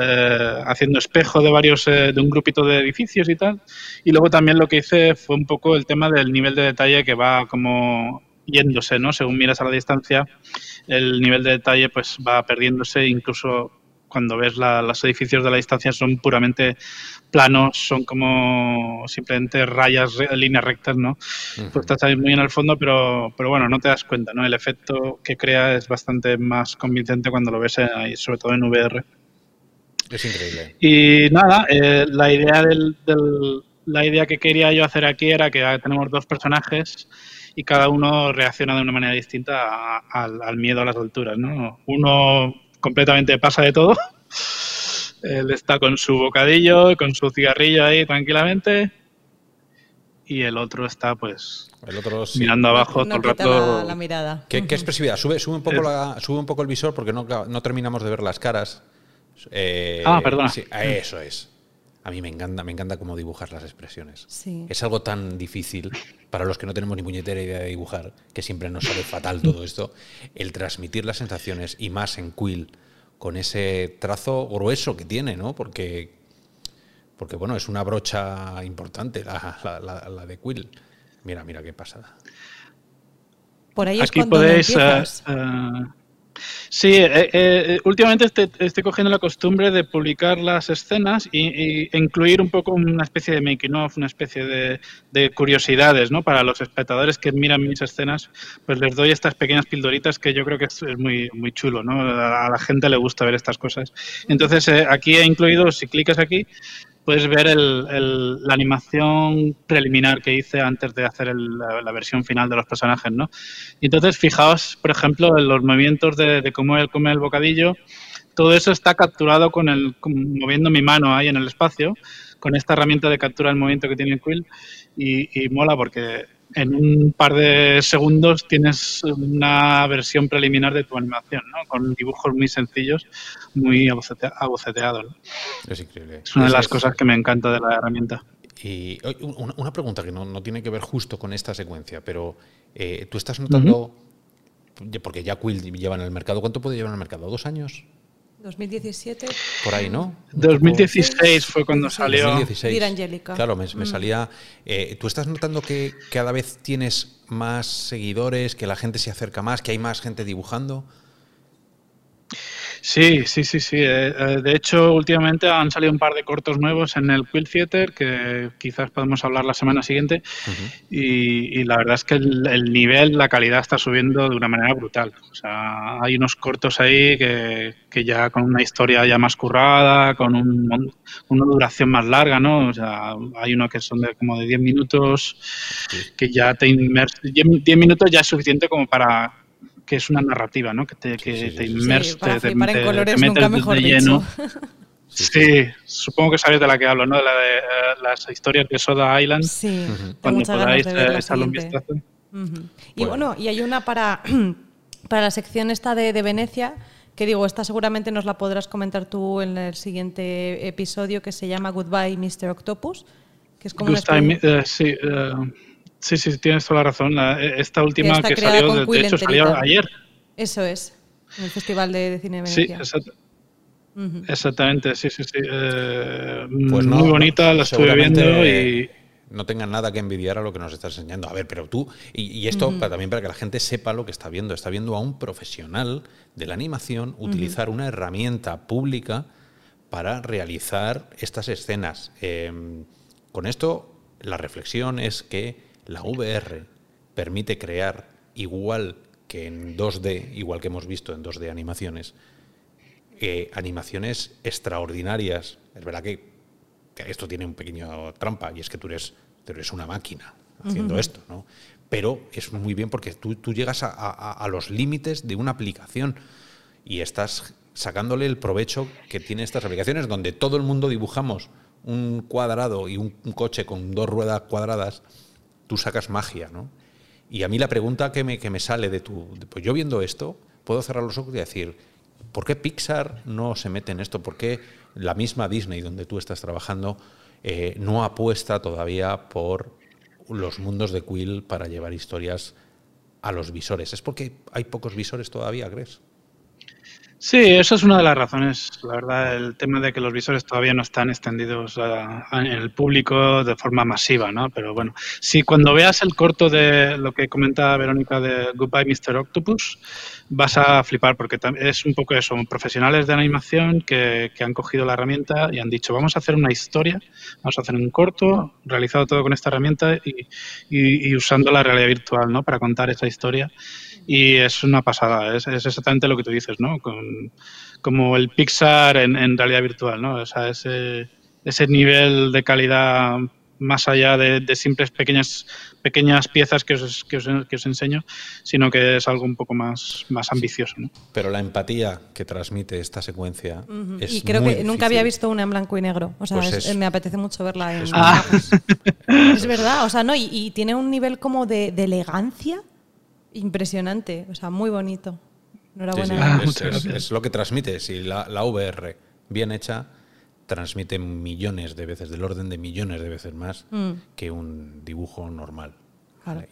eh, haciendo espejo de varios, eh, de un grupito de edificios y tal. Y luego también lo que hice fue un poco el tema del nivel de detalle que va como yéndose, ¿no? Según miras a la distancia, el nivel de detalle pues va perdiéndose, incluso cuando ves la- los edificios de la distancia son puramente planos, son como simplemente rayas, líneas rectas, ¿no? Tú estás ahí muy en el fondo, pero, pero bueno, no te das cuenta, ¿no? El efecto que crea es bastante más convincente cuando lo ves ahí, sobre todo en VR. es increíble. Y nada, eh, la idea del, del- la idea que quería yo hacer aquí era que tenemos dos personajes y cada uno reacciona de una manera distinta a- al miedo a las alturas, ¿no? Uno completamente pasa de todo. Él está con su bocadillo, con su cigarrillo ahí tranquilamente. Y el otro está pues El otro sí. mirando abajo no todo el rato. la, la mirada. ¿Qué, qué expresividad? Sube, sube, un poco Es- la- sube un poco el visor porque no, no terminamos de ver las caras. Eh, Ah, perdona. sí, ah, eso es. A mí me encanta, me encanta cómo dibujar las expresiones. Sí. Es algo tan difícil para los que no tenemos ni puñetera idea de dibujar, que siempre nos sale fatal todo esto. El transmitir las sensaciones y más en Quill con ese trazo grueso que tiene, ¿no? Porque, porque bueno, es una brocha importante la, la- la- la de Quill. Mira, mira qué pasada. Por ahí es Aquí podéis. eh, empiezas. Sí, eh, eh, últimamente este- estoy cogiendo la costumbre de publicar las escenas y, incluir un poco una especie de making of, una especie de, de curiosidades, ¿no? Para los espectadores que miran mis escenas, pues les doy estas pequeñas pildoritas que yo creo que es, muy, muy chulo, ¿no? A la gente le gusta ver estas cosas. Entonces, eh, aquí he incluido, si clicas aquí, puedes ver la animación preliminar que hice antes de hacer la, versión final de los personajes, ¿no? Y entonces, fijaos, por ejemplo, en los movimientos de, cómo él come el bocadillo. Todo eso está capturado con el moviendo mi mano ahí en el espacio, con esta herramienta de captura del movimiento que tiene el Quill. Y mola porque en un par de segundos tienes una versión preliminar de tu animación, ¿no? Con dibujos muy sencillos, muy aboceteados. Es increíble. Es una de las cosas que me encanta de la herramienta. Y una, pregunta que no, tiene que ver justo con esta secuencia, pero eh, tú estás notando, porque ya Quill lleva en el mercado, ¿cuánto puede llevar en el mercado? ¿Dos años? 2017. Por ahí, ¿no? 2016 fue cuando salió. 2016. Angélica. Claro, me, mm. salía. Eh, ¿Tú estás notando que cada vez tienes más seguidores, que la gente se acerca más, que hay más gente dibujando? Sí, sí, sí, sí. Eh, eh, de hecho, últimamente han salido un par de cortos nuevos en el Quill Theater que quizás podemos hablar la semana siguiente. y, la verdad es que el, nivel, la calidad está subiendo de una manera brutal. O sea, hay unos cortos ahí que, ya con una historia ya más currada, con un, una duración más larga, ¿no? O sea, hay uno que son de como de 10 minutos, que ya te 10 minutos ya es suficiente como para que es una narrativa, ¿no? Que te, que te inmersa, te, te, en colores, nunca mejor lleno. Sí, supongo que sabes de la que hablo, ¿no? De la de uh, las historias de Soda Island. Sí, cuando podáis de echarle un vistazo. Y bueno, y hay una para, para la sección esta de, de, Venecia, que digo, esta seguramente nos la podrás comentar tú en el siguiente episodio, que se llama Goodbye, Mr. Octopus, que es como Goodbye, uh, sí, uh, Sí, sí, tienes toda la razón. esta última que salió, de, hecho, salió ayer. Eso es, en el Festival de, Cine de Venecia. Sí, exactamente, sí, sí, sí. Eh, pues muy bonita, la estuve viendo y... No tengan nada que envidiar a lo que nos estás enseñando. A ver, pero tú, y, esto también para que la gente sepa lo que está viendo, está viendo a un profesional de la animación utilizar una herramienta pública para realizar estas escenas. Em, con esto, la reflexión es que la VR permite crear igual que en 2D, igual que hemos visto en 2D animaciones, eh, animaciones extraordinarias. Es verdad que, esto tiene un pequeño trampa y es que tú eres, eres una máquina haciendo esto, ¿no? Pero es muy bien porque tú, llegas a, los límites de una aplicación y estás sacándole el provecho que tiene estas aplicaciones donde todo el mundo dibujamos un cuadrado y un coche con dos ruedas cuadradas tú sacas magia, ¿no? Y a mí la pregunta que me, que me sale de tu... pues yo viendo esto, puedo cerrar los ojos y decir, ¿por qué Pixar no se mete en esto? ¿Por qué la misma Disney, donde tú estás trabajando, eh, no apuesta todavía por los mundos de Quill para llevar historias a los visores? ¿Es porque hay pocos visores todavía, crees? Sí, eso es una de las razones, la verdad, el tema de que los visores todavía no están extendidos en el público de forma masiva, ¿no? Pero bueno, si cuando veas el corto de lo que comenta Verónica de Goodbye Mr. Octopus, vas a flipar porque es un poco eso, profesionales de animación que, han cogido la herramienta y han dicho, vamos a hacer una historia, vamos a hacer un corto, realizado todo con esta herramienta y, y usando la realidad virtual, ¿no? Para contar esa historia y es una pasada, es, exactamente lo que tú dices, ¿no? como el Pixar en, realidad virtual, ¿no? O sea, ese, ese nivel de calidad más allá de, simples pequeñas pequeñas piezas que os, que, os, enseño, sino que es algo un poco más, más ambicioso. ¿no? Pero la empatía que transmite esta secuencia es Y creo que nunca había visto una en blanco y negro. O sea, pues me apetece mucho verla en... Es, verdad, o sea, no, y, tiene un nivel como de, de elegancia impresionante, o sea, muy bonito. Enhorabuena. Sí, es, lo que transmite. Si la, la, VR bien hecha transmite millones de veces, del orden de millones de veces más mm. que un dibujo normal.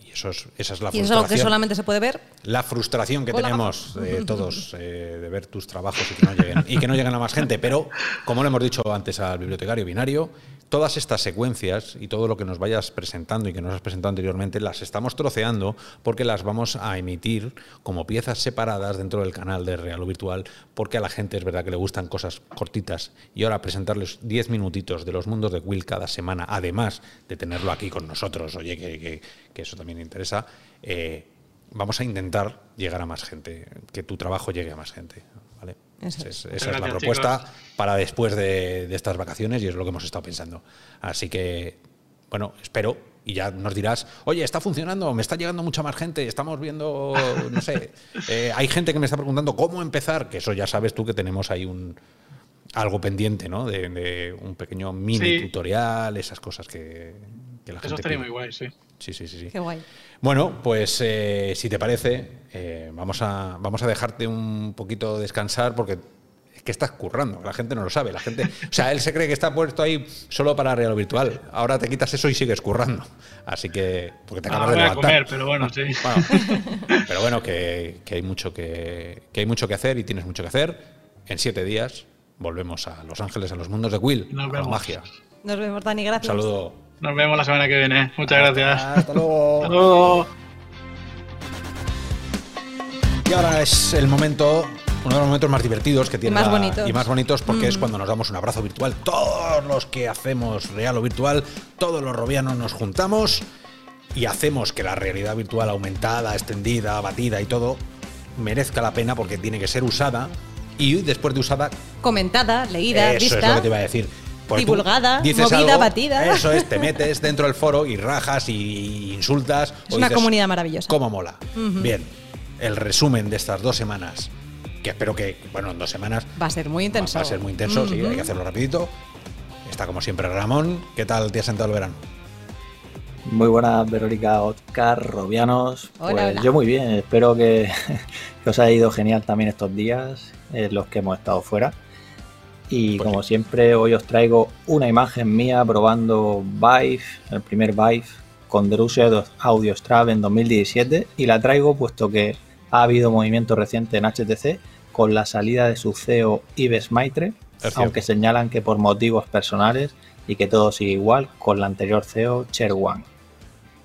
Y eso es, esa es la frustración. ¿Y eso que solamente se puede ver? La frustración que tenemos eh, todos eh, de ver tus trabajos y que, no lleguen, y que no lleguen a más gente. Pero, como le hemos dicho antes al bibliotecario binario, todas estas secuencias y todo lo que nos vayas presentando y que nos has presentado anteriormente, las estamos troceando porque las vamos a emitir como piezas separadas dentro del canal de Real o Virtual, porque a la gente es verdad que le gustan cosas cortitas. Y ahora presentarles 10 minutitos de los mundos de Will cada semana, además de tenerlo aquí con nosotros, oye, que, eso también interesa, eh, vamos a intentar llegar a más gente, que tu trabajo llegue a más gente. Esa es, la propuesta para después de, estas vacaciones y es lo que hemos estado pensando. Así que, bueno, espero y ya nos dirás, oye, está funcionando, me está llegando mucha más gente, estamos viendo, no sé, eh, hay gente que me está preguntando cómo empezar, que eso ya sabes tú que tenemos ahí un algo pendiente, ¿no? De, un pequeño mini tutorial, esas cosas que, la gente. Eso estaría muy guay, sí. Sí, sí, sí. sí. Qué guay. Bueno, pues eh, si te parece, eh, vamos, a, vamos a dejarte un poquito descansar porque es que estás currando, la gente no lo sabe. La gente, o sea, él se cree que está puesto ahí solo para real virtual. Ahora te quitas eso y sigues currando. Así que, porque te acabas Ah, de a comer, pero bueno, sí. Bueno, pero bueno, que, que hay mucho que, que hay mucho que hacer y tienes mucho que hacer. En siete días volvemos a Los Ángeles, a los mundos de Will, Nos a la vemos. magia. Nos vemos, Dani, Un gracias. saludo. Nos vemos la semana que viene. Muchas gracias. Hasta luego. Hasta luego. Y ahora es el momento, uno de los momentos más divertidos que tiene. más la- bonitos. Y más bonitos porque es cuando nos damos un abrazo virtual. Todos los que hacemos real o virtual, todos los robianos nos juntamos y hacemos que la realidad virtual aumentada, extendida, batida y todo merezca la pena porque tiene que ser usada y después de usada Comentada, leída, eso vista. es lo que te iba a decir. Pues Divulgada, dices movida, algo, batida. Eso es, te metes dentro del foro y rajas y insultas. Es o una dices, comunidad maravillosa. ¿Cómo mola? Bien, el resumen de estas dos semanas, que espero que, bueno, en dos semanas Va a ser muy intenso. va a ser muy intenso, sí, Ujú. hay que hacerlo rapidito. Está como siempre Ramón. ¿Qué tal te has sentado el verano? Muy buenas, Verónica, Oscar, Robianos. Hola, pues hola. yo muy bien, espero que, que os haya ido genial también estos días, los que hemos estado fuera. Y Pues como siempre, hoy os traigo una imagen mía probando Vive, el primer Vive, con Drushed Audio Strap en 2017. Y la traigo puesto que ha habido movimiento reciente en HTC con la salida de su CEO Ives Maitre, aunque señalan que por motivos personales y que todo sigue igual con la anterior CEO Cher Wang.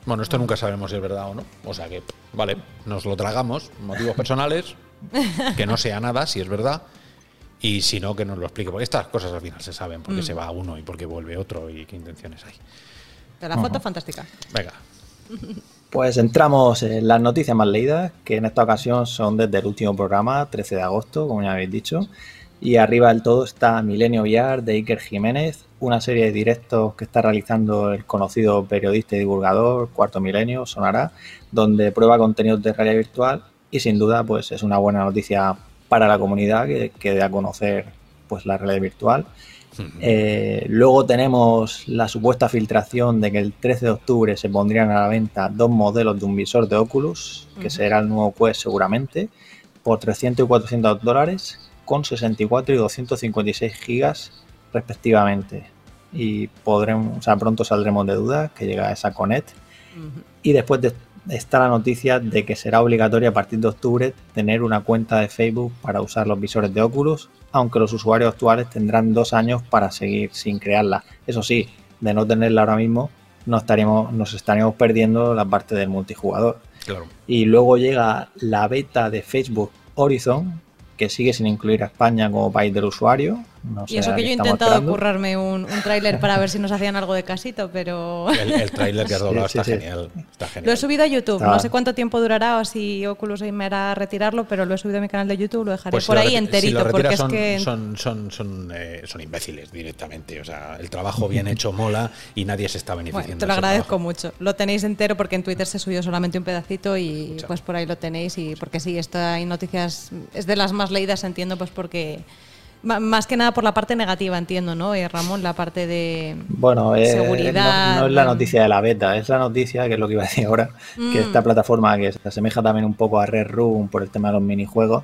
Bueno, esto nunca sabemos si es verdad o no. O sea que, vale, nos lo tragamos, motivos personales, que no sea nada, si es verdad. Y si no, que nos lo explique. Porque estas cosas al final se saben, por qué se va uno y por qué vuelve otro y qué intenciones hay. Pero la foto fantástica. Venga, Pues entramos en las noticias más leídas, que en esta ocasión son desde el último programa, 13 de agosto, como ya habéis dicho. Y arriba del todo está Milenio VR de Iker Jiménez, una serie de directos que está realizando el conocido periodista y divulgador Cuarto Milenio, Sonará, donde prueba contenidos de realidad virtual y sin duda pues es una buena noticia para la comunidad que, que dé a conocer pues la realidad virtual. Eh, luego tenemos la supuesta filtración de que el 13 de octubre se pondrían a la venta dos modelos de un visor de Oculus, que será el nuevo Quest seguramente, por 300 y 400 dólares, con 64 y 256 gigas respectivamente. Y podremos, o sea, pronto saldremos de dudas que llega esa Connect. Y después de, está la noticia de que será obligatorio a partir de octubre tener una cuenta de Facebook para usar los visores de Oculus, aunque los usuarios actuales tendrán dos años para seguir sin crearla. Eso sí, de no tenerla ahora mismo, estaríamos, nos estaríamos perdiendo la parte del multijugador. claro. Y luego llega la beta de Facebook Horizon, que sigue sin incluir a España como país del usuario. No Y eso que yo he intentado esperando. currarme un, un tráiler para ver si nos hacían algo de casito, pero El, el tráiler que has Sí, doblado sí, está sí. genial. Está genial. lo he subido a YouTube. Estaba- No sé cuánto tiempo durará o si Oculus me hará retirarlo, pero lo he subido a mi canal de YouTube, lo dejaré Pues si por lo ahí enterito, si porque retiras es son, que son, son, son, eh, son imbéciles directamente. O sea, el trabajo bien hecho mola y nadie se está beneficiando. Bueno, te lo agradezco trabajo. mucho. Lo tenéis entero porque en Twitter se subió solamente un pedacito y Mucha. pues por ahí lo tenéis y porque sí, esta hay noticias es de las más leídas, entiendo, pues porque más que nada por la parte negativa, entiendo, ¿no? Eh, Ramón, la parte de Bueno, eh, seguridad. no, no es la noticia de la beta, es la noticia, que es lo que iba a decir ahora, que esta plataforma que se asemeja también un poco a Red Room por el tema de los minijuegos,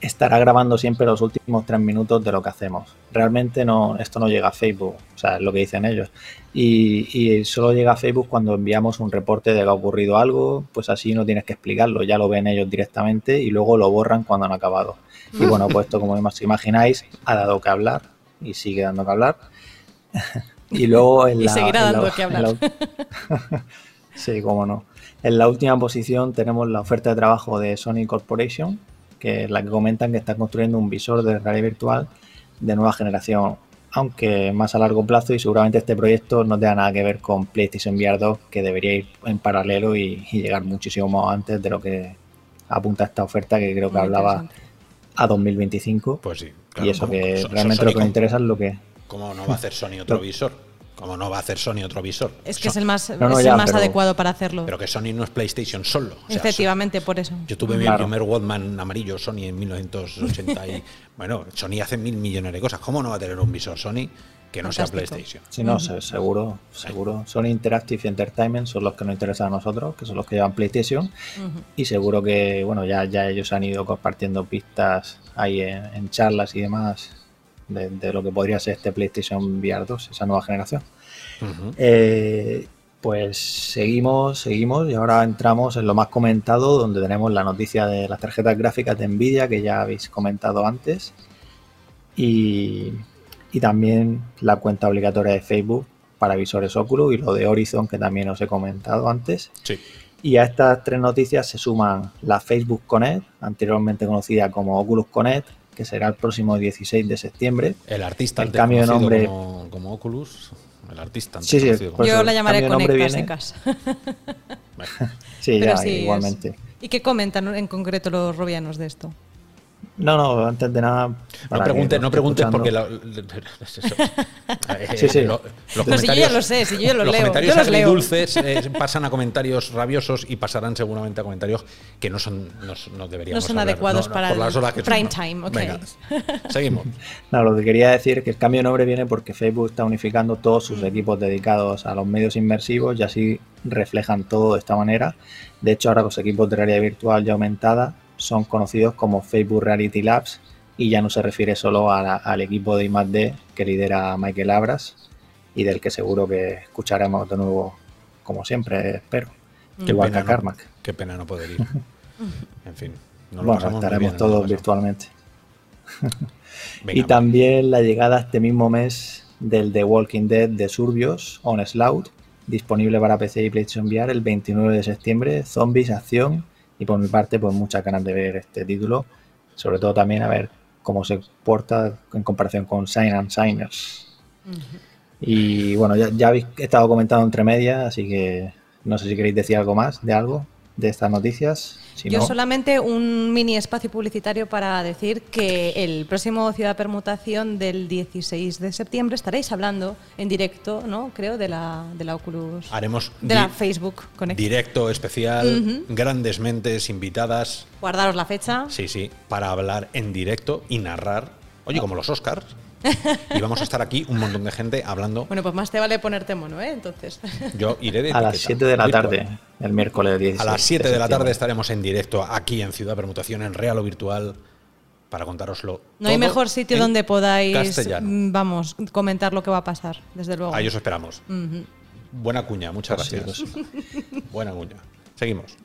estará grabando siempre los últimos tres minutos de lo que hacemos. Realmente no, esto no llega a Facebook, o sea, es lo que dicen ellos. Y, y solo llega a Facebook cuando enviamos un reporte de que ha ocurrido algo, pues así no tienes que explicarlo, ya lo ven ellos directamente y luego lo borran cuando han acabado. Y bueno, pues esto como os imagináis, ha dado que hablar y sigue dando que hablar. y luego en Y la, seguirá en la- dando que hablar. la- sí, cómo no. En la última posición tenemos la oferta de trabajo de Sony Corporation, que es la que comentan que está construyendo un visor de realidad virtual de nueva generación, aunque más a largo plazo y seguramente este proyecto no tenga nada que ver con PlayStation VR 2, que debería ir en paralelo y, y llegar muchísimo más antes de lo que apunta esta oferta, que creo que Muy hablaba. A 2025. Pues sí. claro, y eso ¿cómo- que so- so- realmente Sony lo que me interesa es lo que... ¿Cómo no va a hacer Sony otro Lo- visor? ¿Cómo no va a hacer Sony otro visor? Es que es el más, No, no, es el más pero- adecuado para hacerlo. Pero que Sony no es PlayStation solo. O sea, Efectivamente, por eso. Yo tuve mi primer Walkman amarillo Sony en 1980 y bueno, Sony hace mil millones de cosas. ¿Cómo no va a tener un visor Sony que no sea. PlayStation? Sí, no, se- seguro, seguro. Sony Interactive Entertainment son los que nos interesan a nosotros, que son los que llevan PlayStation. Y seguro que, bueno, ya, ya ellos han ido compartiendo pistas ahí en, en charlas y demás de, de lo que podría ser este PlayStation VR 2, esa nueva generación. Eh, pues seguimos, seguimos y ahora entramos en lo más comentado, donde tenemos la noticia de las tarjetas gráficas de Nvidia que ya habéis comentado antes y, y también la cuenta obligatoria de Facebook para visores Oculus y lo de Horizon que también os he comentado antes. Sí. Y a estas tres noticias se suman la Facebook Connect, anteriormente conocida como Oculus Connect, que será el próximo 16 de septiembre. El artista El cambio de nombre- como, como Oculus. El artista antes Sí, sí, pues- Yo la llamaré cambio de. Bueno, Sí, Pero ya, sí, es- igualmente. ¿Y qué comentan en concreto los robianos de esto? No, no, antes de nada. No preguntes, no preguntes porque la- es eso. Eh, Sí, sí. lo- los No, si yo ya lo sé, si yo ya los leo, comentarios yo los leo. agridulces eh, pasan a comentarios rabiosos y pasarán seguramente a comentarios que no son no, son- no deberíamos No son hablar, adecuados no, no, para por el las horas que son, prime no. time, ok. Venga, seguimos. No, lo que quería decir es que el cambio de nombre viene porque Facebook está unificando todos sus equipos dedicados a los medios inmersivos y así reflejan todo de esta manera. De hecho, ahora los equipos de realidad virtual y aumentada son conocidos como Facebook Reality Labs y ya no se refiere solo a la- al equipo de I+D que lidera Michael Abras y del que seguro que escucharemos de nuevo, como siempre, espero. Qué Igual que a no- Carmack. Qué pena no poder ir. En fin. nos lo Bueno, estaremos bien todos virtualmente. Venga, y también la llegada este mismo mes del The Walking Dead de Surbios, On Sloud, disponible para PC y PlayStation VR el 29 de septiembre, zombies, acción y por mi parte pues muchas ganas de ver este título, sobre todo también a ver cómo se porta en comparación con Sign and Signers. Y bueno, ya, ya habéis estado comentando entre medias, así que no sé si queréis decir algo más de algo de estas noticias. Si Yo no, solamente un mini espacio publicitario para decir que el próximo Ciudad Permutación del 16 de septiembre estaréis hablando en directo, ¿no? Creo, de la, de la Oculus. haremos de la Facebook Connect. directo especial, Ujú. grandes mentes invitadas, Guardaros la fecha. sí, sí, para hablar en directo y narrar, oye, como los Oscars. y vamos a estar aquí un montón de gente hablando. Bueno, pues más te vale ponerte mono, ¿eh? Entonces. Yo iré de a las etiqueta 7 de la virtual. tarde, el miércoles 16. A las 7 de la tarde estaremos en directo aquí en Ciudad Permutación, en real o virtual, para contároslo. No hay mejor sitio donde podáis, Castellano. mm, vamos, comentar lo que va a pasar, desde luego. Ahí os esperamos. Buena cuña, muchas Pues sí, gracias. Buena cuña. Seguimos.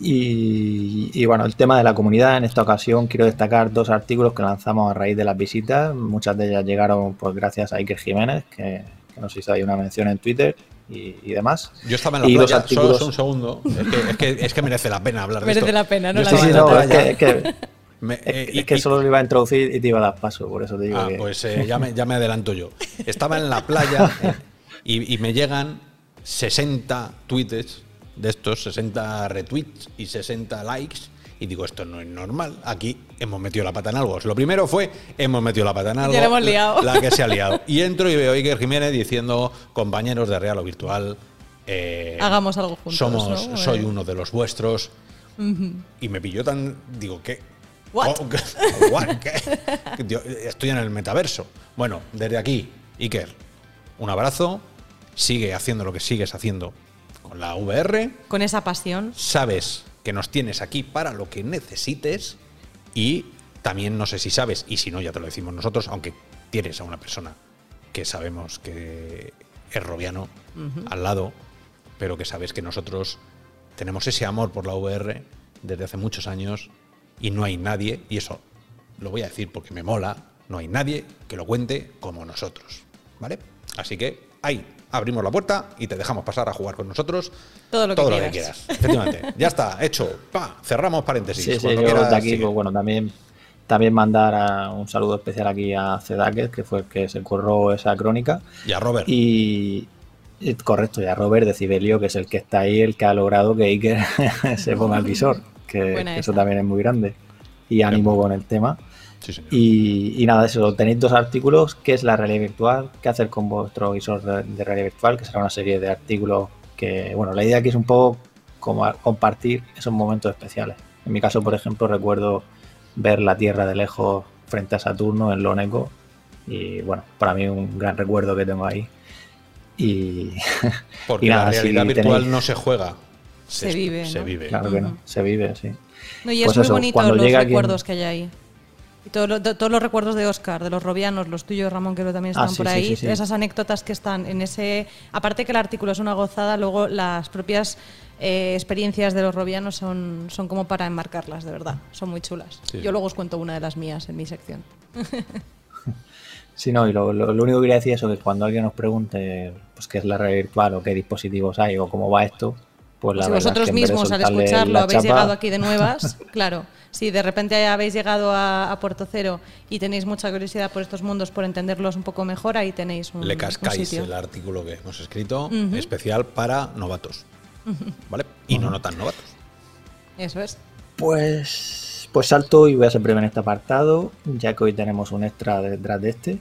Y, y bueno, el tema de la comunidad, en esta ocasión quiero destacar dos artículos que lanzamos a raíz de las visitas. Muchas de ellas llegaron pues gracias a Iker Jiménez, que, que nos hizo ahí una mención en Twitter y, y demás. Yo estaba en la Y los playa, artículos- solo un segundo. Es que, es, que, es que merece la pena hablar de Merece esto. la pena, ¿no? Yo La Sí, no, es que, es que- me- es- eh, es que y- solo lo iba a introducir y te iba a dar paso, por eso te digo Ah, que... pues eh, ya, me, ya me adelanto yo. Estaba en la playa y, y me llegan 60 tweets de estos, 60 retweets y 60 likes. Y digo, esto no es normal. Aquí hemos metido la pata en algo. Lo primero fue, hemos metido la pata en algo. Ya la hemos liado. La, la que se ha liado. Y entro y veo a Iker Jiménez diciendo, compañeros de Real o Virtual, eh, Hagamos algo juntos, Somos, ¿no? soy Eh. uno de los vuestros. Y me pilló tan. Digo, ¿qué? What? Oh, ¿qué? What? ¿Qué? Yo estoy en el metaverso. Bueno, desde aquí, Iker, un abrazo. Sigue haciendo lo que sigues haciendo con la VR. Con esa pasión. Sabes que nos tienes aquí para lo que necesites. Y también no sé si sabes, y si no, ya te lo decimos nosotros, aunque tienes a una persona que sabemos que es robiano al lado, pero que sabes que nosotros tenemos ese amor por la VR desde hace muchos años y no hay nadie, y eso lo voy a decir porque me mola, no hay nadie que lo cuente como nosotros, ¿vale? Así que ahí abrimos la puerta y te dejamos pasar a jugar con nosotros Todo lo que que quieras. Efectivamente, ya está, hecho. Pa, cerramos paréntesis. Sí, sí, Cuando yo quieras, de aquí, sigue. pues bueno, también, también mandar a- un saludo especial aquí a Cedaket, que fue el que se curró esa crónica. Y a Robert. Y, y correcto, y a Robert de Cibelio, que es el que está ahí, el que ha logrado que Iker se ponga el visor, que, eso también es muy grande. Y ánimo con el tema. Sí, señor. Y, y nada, eso, tenéis dos artículos, qué es la realidad virtual, qué hacer con vuestro visor de, de realidad virtual, que será una serie de artículos que, bueno, la idea aquí es un poco como a- compartir esos momentos especiales. En mi caso, por ejemplo, recuerdo ver la Tierra de lejos frente a Saturno en Loneco y bueno, para mí un gran recuerdo que tengo ahí. Y Porque y nada, la realidad si virtual tenéis- no se juega. Se vive, Se ¿no? vive. claro que no, se vive, sí. No, y Pues es muy eso, bonito cuando los llega recuerdos que hay ahí. Y todo lo- to- todos los recuerdos de Oscar, de los robianos, los tuyos, Ramón, que también Ah, están sí, por ahí. sí, sí. Esas anécdotas que están en ese. Aparte que el artículo es una gozada, luego las propias eh, experiencias de los robianos son, son como para enmarcarlas, de verdad. Son muy chulas. Sí. Yo luego os cuento una de las mías en mi sección. Sí, no, y lo, lo- lo único que quería decir es eso, que cuando alguien nos pregunte pues, qué es la realidad virtual o qué dispositivos hay o cómo va esto, pues la si es vosotros que mismos al escucharlo habéis chapa- llegado aquí de nuevas, claro, si de repente habéis llegado a, a Puerto Cero y tenéis mucha curiosidad por estos mundos, por entenderlos un poco mejor, ahí tenéis un, Le un cascáis sitio. el artículo que hemos escrito, especial para novatos. ¿Vale? Y no no tan novatos. Eso es. Pues, pues salto y voy a ser breve en este apartado, ya que hoy tenemos un extra detrás de este.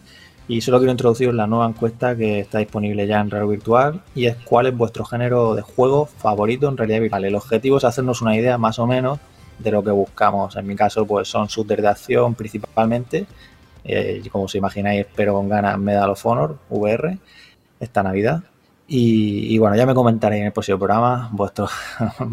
Y solo quiero introducir la nueva encuesta que está disponible ya en Raro Virtual y es cuál es vuestro género de juego favorito en realidad virtual. El objetivo es hacernos una idea más o menos de lo que buscamos. En mi caso, pues son shooters de acción principalmente. Eh, como os imagináis, espero con ganas Medal of Honor VR esta Navidad. Y, y bueno, ya me comentaréis en el próximo programa vuestros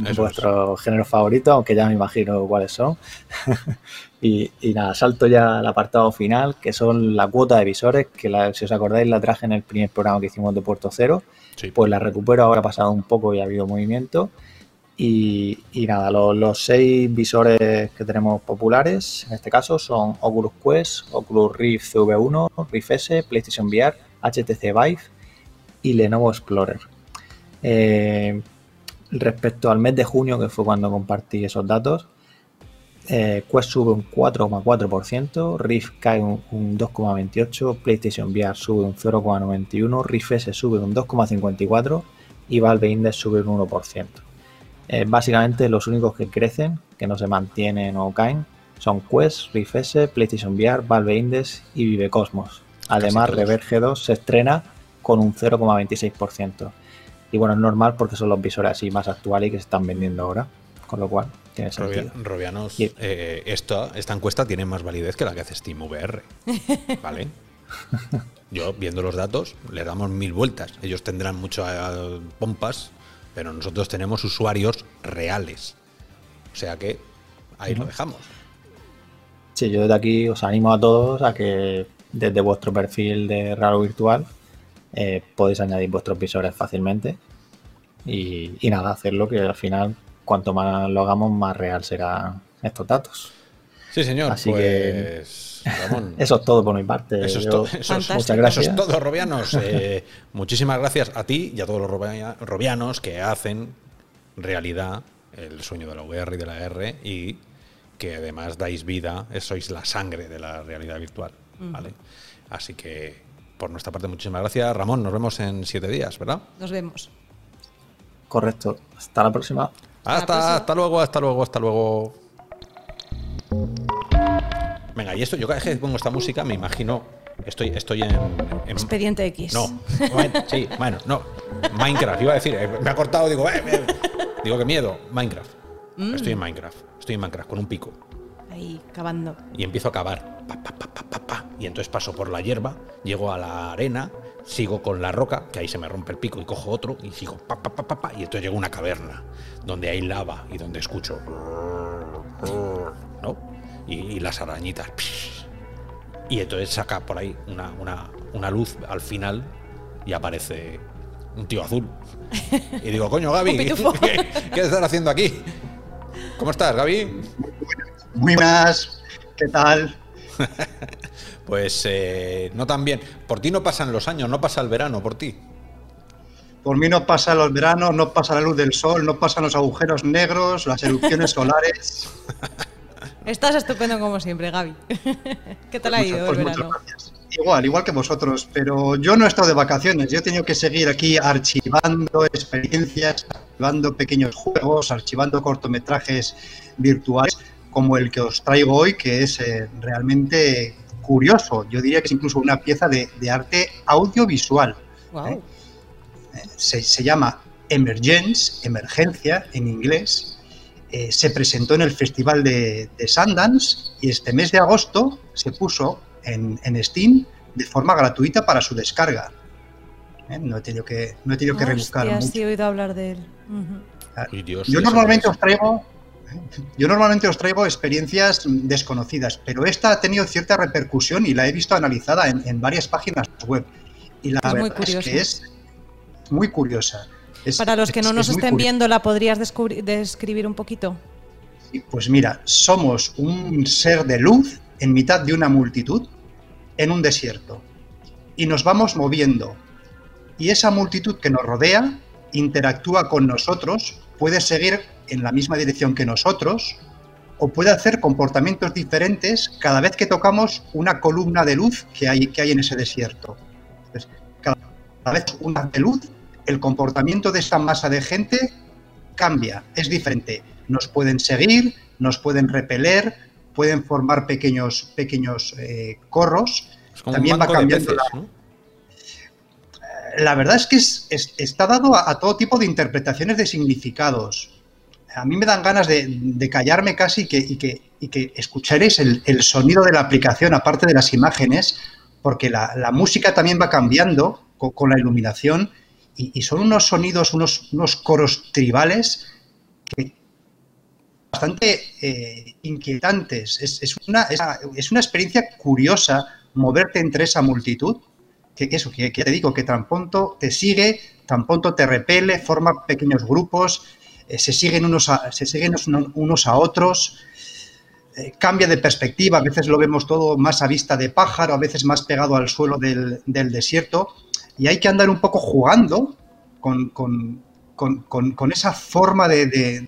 es. vuestros géneros favoritos, aunque ya me imagino cuáles son. y, y nada, salto ya al apartado final, que son la cuota de visores, que la- si os acordáis la traje en el primer programa que hicimos de Puerto Cero. Sí. Pues la recupero, ahora ha pasado un poco y ha habido movimiento. Y, y nada, los, los seis visores que tenemos populares, en este caso, son Oculus Quest, Oculus Rift CV1, Rift S, PlayStation VR, HTC Vive y Lenovo Explorer. Eh, respecto al mes de junio, que fue cuando compartí esos datos, eh, Quest sube un 4,4%, Rift cae un, un 2,28%, PlayStation VR sube un 0,91%, Rift S sube un 2,54% y Valve Index sube un 1%. Eh, básicamente los únicos que crecen, que no se mantienen o caen, son Quest, Rift S, PlayStation VR, Valve Index y Vive Cosmos. Además. Reverb G2 se estrena con un 0,26%. Y bueno, es normal porque son los visores así más actuales y que se están vendiendo ahora. Con lo cual, tiene Robia- sentido. Robianos, Y- eh, esta, esta encuesta tiene más validez que la que hace Steam VR. ¿Vale? Yo, viendo los datos, le damos mil vueltas. Ellos tendrán muchas eh, pompas, pero nosotros tenemos usuarios reales. O sea que ahí lo dejamos. Sí, yo desde aquí os animo a todos a que desde vuestro perfil de Raro Virtual eh, podéis añadir vuestros visores fácilmente y, y nada, hacerlo que al final cuanto más lo hagamos más real serán estos datos. Sí, señor. Así que- pues, Ramón, Eso es todo por mi parte. Eso es, todo, eso, es, Fantástico. Muchas gracias. eso es todo, Robianos. Eh, muchísimas gracias a ti y a todos los robia- robianos que hacen realidad el sueño de la VR y de la R y que además dais vida, eh, sois la sangre de la realidad virtual. ¿vale? Así que, por nuestra parte, muchísimas gracias. Ramón, nos vemos en siete días, ¿verdad? Nos vemos. Correcto. Hasta la próxima. Hasta, próxima. hasta luego, hasta luego, hasta luego. Venga, y esto, yo cada vez que pongo esta música me imagino, estoy, estoy en, en- Expediente X. No, bueno, sí, bueno, no. Minecraft, iba a decir, eh, me ha cortado, digo, eh, eh. digo que miedo, Minecraft. Estoy en Minecraft, estoy en Minecraft con un pico Ahí, cavando. y empiezo a cavar. Pa, pa, pa, pa, pa, pa. y entonces paso por la hierba, llego a la arena, sigo con la roca, que ahí se me rompe el pico y cojo otro y sigo pa, pa, pa, pa, pa, y entonces llego a una caverna donde hay lava y donde escucho ¿no? Y, y las arañitas. Y entonces saca por ahí una, una, una luz al final y aparece un tío azul. Y digo, coño, Gaby. ¿qué, qué estás haciendo aquí? ¿Cómo estás, Gaby? Muy buenas, ¿qué tal? Pues eh, no tan bien. Por ti no pasan los años, no pasa el verano, por ti. Por mí no pasan los veranos, no pasa la luz del sol, no pasan los agujeros negros, las erupciones solares. Estás estupendo como siempre, Gaby. ¿Qué tal ha Muchas- ido el pues verano? Igual, igual que vosotros, pero yo no he estado de vacaciones, yo he tenido que seguir aquí archivando experiencias, archivando pequeños juegos, archivando cortometrajes virtuales, como el que os traigo hoy, que es eh, realmente curioso. Yo diría que es incluso una pieza de, de arte audiovisual. Wow. ¿eh? Se, se llama Emergence, emergencia en inglés. Eh, se presentó en el Festival de, de Sundance y este mes de agosto se puso en, en Steam de forma gratuita para su descarga. ¿eh? No he tenido que, no he tenido que rebuscar mucho. sí he oído hablar de él. Ujú. Ay, Dios, Yo normalmente os traigo yo normalmente os traigo experiencias desconocidas, pero esta ha tenido cierta repercusión y la he visto analizada en, en varias páginas web. Y la Es verdad es que es muy curiosa. Es- Para los que no nos es estén viendo, ¿la podrías describir un poquito? Pues mira, somos un ser de luz en mitad de una multitud en un desierto y nos vamos moviendo. Y esa multitud que nos rodea interactúa con nosotros, puede seguir en la misma dirección que nosotros o puede hacer comportamientos diferentes cada vez que tocamos una columna de luz que hay, que hay en ese desierto. Entonces, cada vez una de luz, el comportamiento de esta masa de gente cambia, es diferente. Nos pueden seguir, nos pueden repeler, pueden formar pequeños, pequeños eh, corros. Es como también un va cambiando peces, la- ¿no? La verdad es que es- es- está dado a, a todo tipo de interpretaciones de significados. A mí me dan ganas de, callarme casi y que, y escucharéis el, sonido de la aplicación, aparte de las imágenes, porque la, música también va cambiando co- con, la iluminación y, son unos sonidos, unos, unos coros tribales bastante eh, inquietantes. Es, una, es, una experiencia curiosa moverte entre esa multitud que eso, que te digo, que tan pronto te sigue, tan pronto te repele, forma pequeños grupos, eh, se siguen unos a, se siguen unos, unos a otros, eh, cambia de perspectiva, a veces lo vemos todo más a vista de pájaro, a veces más pegado al suelo del, del desierto, y hay que andar un poco jugando con, con, con, con, esa forma de, de,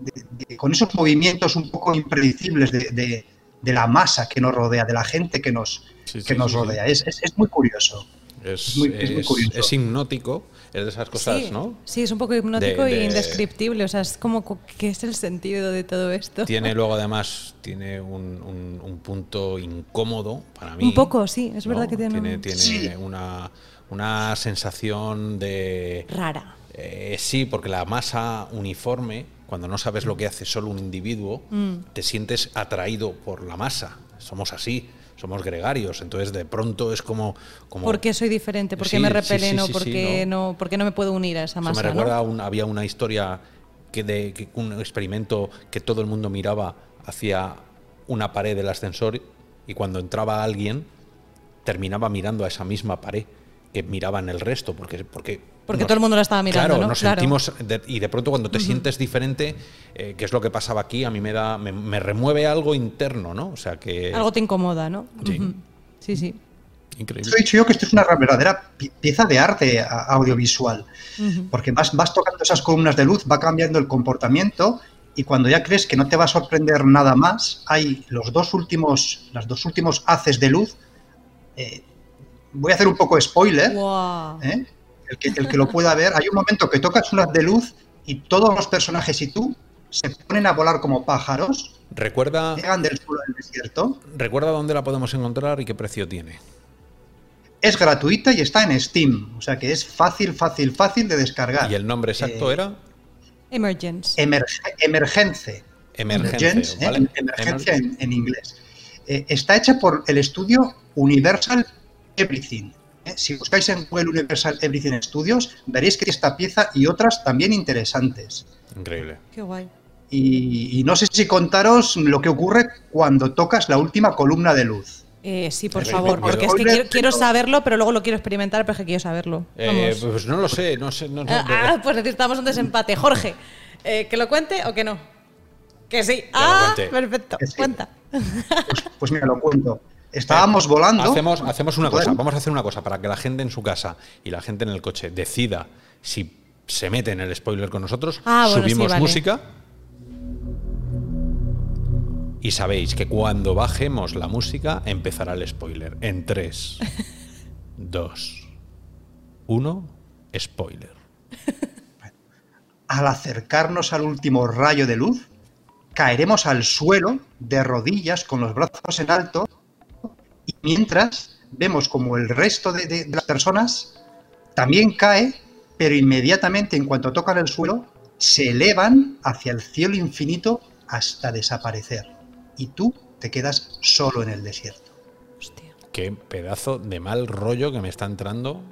de, de, con esos movimientos un poco impredecibles de, la masa que nos rodea, de la gente que nos, Sí, sí, que nos sí, rodea. Es, es, es muy curioso. Es, Es muy- curioso. hipnótico, es de esas cosas, sí, ¿no? sí, es un poco hipnótico De- e de- indescriptible. O sea, es como, co- ¿qué es el sentido de todo esto? Tiene luego además tiene un, un- un punto incómodo para mí. Un poco, sí, es verdad que tiene, tiene, un- tiene Sí. una, una sensación de rara. eh, sí, porque la masa uniforme, cuando no sabes lo que hace solo un individuo, Mm. te sientes atraído por la masa. Somos así, somos gregarios. Entonces, de pronto es como. como ¿Por qué soy diferente? ¿Por qué Sí, me repelen sí, o sí, por qué no. por qué no me puedo unir a esa masa? me ¿no? recuerda un- había una historia que de que un experimento que todo el mundo miraba hacia una pared del ascensor y cuando entraba alguien terminaba mirando a esa misma pared que miraban el resto porque porque Porque todo el mundo la estaba mirando, claro ¿no? nos Claro. sentimos de- y de pronto cuando te sientes diferente eh, que es lo que pasaba aquí a mí me da me, me remueve algo interno no o sea que Algo te incomoda, ¿no? Sí. Sí, sí. increíble he dicho yo que esto es una verdadera pi- pieza de arte audiovisual, porque vas, vas tocando esas columnas de luz, va cambiando el comportamiento y cuando ya crees que no te va a sorprender nada más, hay los dos últimos, las dos últimos haces de luz. eh, voy a hacer un poco spoiler. ¿eh? El, que, el que lo pueda ver. Hay un momento que tocas un haz de luz y todos los personajes y tú se ponen a volar como pájaros, recuerda llegan del suelo del desierto. recuerda dónde la podemos encontrar y qué precio tiene Es gratuita y está en Steam, o sea que es fácil, fácil, fácil de descargar. y el nombre exacto Eh, era Emergence. Emerge- emergence. emergencia Emergence, ¿eh? ¿vale? Emergencia en, en inglés. Eh, está hecha por el estudio Universal Everything. ¿Eh? Si buscáis en Google Universal Everything Studios, veréis que esta pieza y otras también interesantes. increíble Qué guay. Y, y no sé si contaros lo que ocurre cuando tocas la última columna de luz. Eh, sí, por favor, porque es que quiero, saberlo, pero luego lo quiero experimentar, pero es que quiero saberlo. Eh, pues no lo sé, no sé. no- no- Ah, ah, pues necesitamos un desempate. Jorge, eh, ¿que lo cuente o que no? Que sí. ah, cuente. perfecto. Que. Cuenta. Pues mira, lo cuento. Estábamos volando. Hacemos, hacemos una cosa, Bueno, vamos a hacer una cosa para que la gente en su casa y la gente en el coche decida si se mete en el spoiler con nosotros, Ah, bueno, subimos sí, vale. música y sabéis que cuando bajemos la música empezará el spoiler. En 3, 2, 1, spoiler. Al acercarnos al último rayo de luz, caeremos al suelo de rodillas con los brazos en alto y mientras vemos como el resto de, de las personas también cae, pero inmediatamente en cuanto tocan el suelo se elevan hacia el cielo infinito hasta desaparecer. Y tú te quedas solo en el desierto. Hostia. Qué pedazo de mal rollo que me está entrando.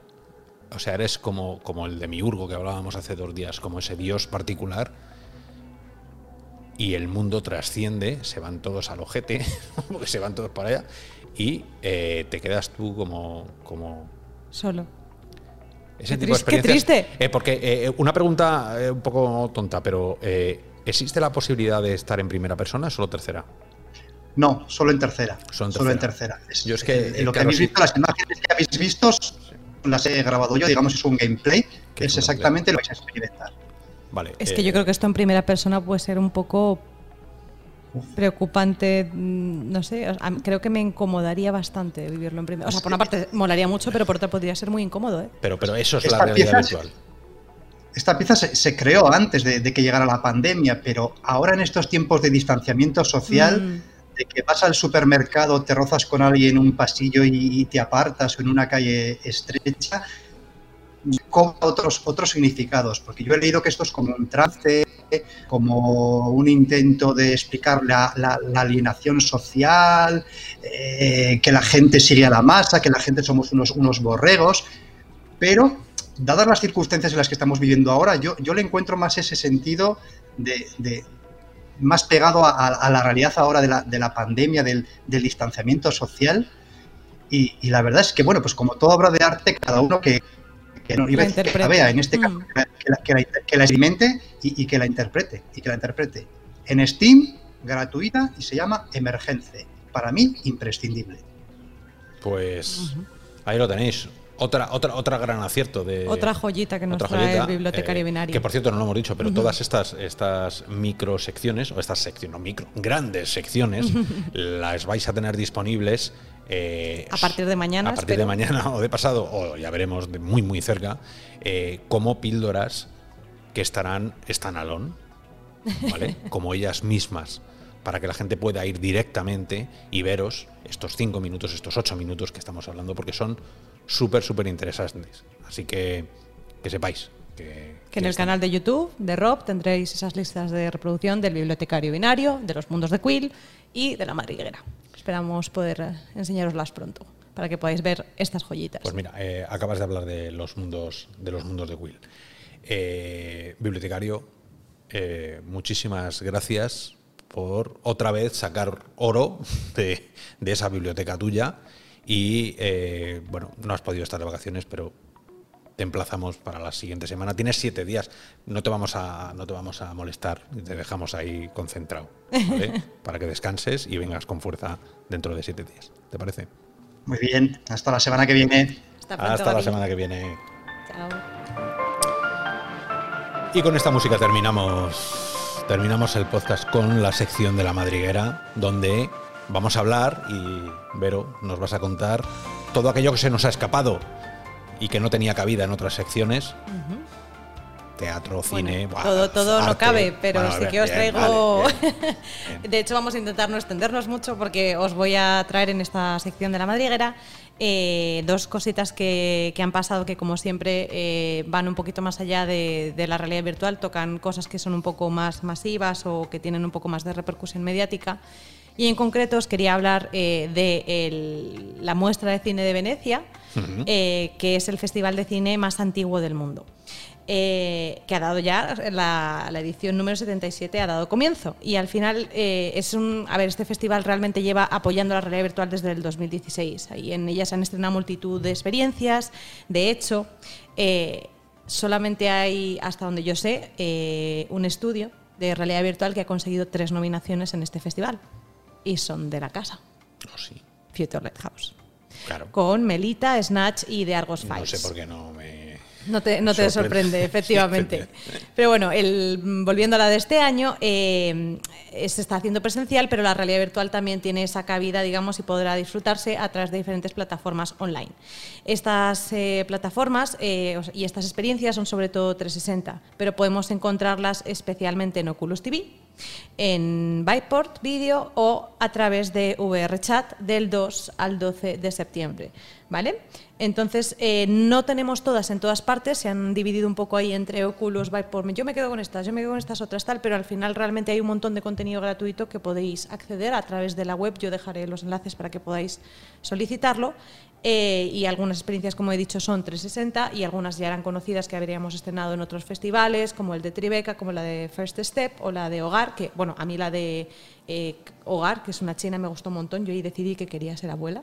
O sea, eres como, como el de Miurgo que hablábamos hace dos días, como ese dios particular. Y el mundo trasciende, se van todos al ojete, porque se van todos para allá, y eh, te quedas tú como, como Solo. ese Qué tipo de tris- qué triste. Eh, porque eh, una pregunta eh, un poco tonta, pero eh, ¿existe la posibilidad de estar en primera persona o solo tercera? No, solo en tercera. Solo en Solo en tercera. Es- Yo es que, eh, lo que habéis sí. visto, las imágenes que habéis visto, las he grabado yo, digamos, es un gameplay, ¿Qué es es un exactamente lo que vais a experimentar. Vale. Es eh, que yo creo que esto en primera persona puede ser un poco preocupante, mm, no sé, creo que me incomodaría bastante vivirlo en primera. O sea, por una parte molaría mucho, pero por otra podría ser muy incómodo, ¿eh? Pero, pero eso es Esta la realidad virtual. Esta pieza se, se creó antes de, de que llegara la pandemia, pero ahora en estos tiempos de distanciamiento social, Mm. de que vas al supermercado, te rozas con alguien en un pasillo y, y te apartas o en una calle estrecha, cobra otros, otros significados, porque yo he leído que esto es como un trance, como un intento de explicar la, la- la alienación social, eh, que la gente sigue a la masa, que la gente somos unos, unos borregos, pero dadas las circunstancias en las que estamos viviendo ahora, yo, yo le encuentro más ese sentido de, de- más pegado a, a- la realidad ahora de la, de la pandemia, del, del distanciamiento social. Y, y la verdad es que, bueno, pues como toda obra de arte, cada uno que, que no iba a La decir que la interprete. vea, en este caso, Mm. que la, que la- que la- que la experimente y, y que la interprete. Y que la interprete. En Steam, gratuita y se llama Emergence. Para mí, imprescindible. Pues ahí lo tenéis. Otra, otra, otra gran acierto de. Otra joyita que nos otra trae joyita, el bibliotecario eh, binario. Que por cierto no lo hemos dicho, pero todas estas, estas microsecciones, o estas secciones, no micro, grandes secciones, las vais a tener disponibles. Eh, A partir de mañana, A partir de mañana o de pasado, o ya veremos de muy, muy cerca, eh, como píldoras que estarán standalone, ¿vale? como ellas mismas, para que la gente pueda ir directamente y veros estos cinco minutos, estos ocho minutos que estamos hablando, porque son súper, súper interesantes. Así que que sepáis que, Que en el están. canal de YouTube de Rob tendréis esas listas de reproducción del bibliotecario binario, de los mundos de Quill y de la madriguera. Esperamos poder enseñaroslas pronto para que podáis ver estas joyitas. Pues mira, eh, acabas de hablar de los mundos de los mundos de Will. Eh, bibliotecario, eh, muchísimas gracias por otra vez sacar oro de, esa biblioteca tuya. Y bueno, no has podido estar de vacaciones, pero te emplazamos para la siguiente semana. Tienes siete días, no te vamos a, no te vamos a molestar, te dejamos ahí concentrado, ¿vale? para que descanses y vengas con fuerza dentro de siete días. ¿Te parece? Muy bien, hasta la semana que viene. Hasta pronto, Hasta la semana que viene. Chao. Y con esta música terminamos, terminamos el podcast con la sección de la madriguera, donde vamos a hablar y Vero nos vas a contar todo aquello que se nos ha escapado y que no tenía cabida en otras secciones. Teatro, cine, Bueno, buah, todo todo no cabe, pero Bueno, sí que os bien, traigo. vale, bien, bien. de hecho, vamos a intentar no extendernos mucho porque os voy a traer en esta sección de la madriguera eh, dos cositas que, que han pasado que, como siempre, eh, van un poquito más allá de, de la realidad virtual, tocan cosas que son un poco más masivas o que tienen un poco más de repercusión mediática. Y en concreto os quería hablar eh, de el- la muestra de cine de Venecia, que es el festival de cine más antiguo del mundo. Eh, que ha dado ya la, la edición número 77 ha dado comienzo y al final eh, es un a ver este festival realmente lleva apoyando la realidad virtual desde el 2016 y en ella se han estrenado multitud de experiencias de hecho eh, solamente hay hasta donde yo sé eh, un estudio de realidad virtual que ha conseguido tres nominaciones en este festival y son de la casa Oh, sí, Future Lighthouse claro. con Melita, Snatch y de Argos No Files. sé por qué no me. No te, no te Sorprende. sorprende, efectivamente. Sí, efectivamente. Pero bueno, el, volviendo a la de este año, eh, se está haciendo presencial, pero la realidad virtual también tiene esa cabida, digamos, y podrá disfrutarse a través de diferentes plataformas online. Estas eh, plataformas eh, y estas experiencias son sobre todo 360, pero podemos encontrarlas especialmente en Oculus TV, en Byport Video o a través de VRChat del 2 al 12 de septiembre. ¿Vale? Entonces, eh, no tenemos todas en todas partes, se han dividido un poco ahí entre Oculus, Byport. Yo me quedo con estas, yo me quedo con estas otras tal, pero al final realmente hay un montón de contenido gratuito que podéis acceder a través de la web. Yo dejaré los enlaces para que podáis solicitarlo. Eh, y algunas experiencias, como he dicho, son 360 y algunas ya eran conocidas que habríamos estrenado en otros festivales, como el de Tribeca, como la de First Step o la de Hogar, que, bueno, a mí la de eh, Hogar, que es una china, me gustó un montón. Yo ahí decidí que quería ser abuela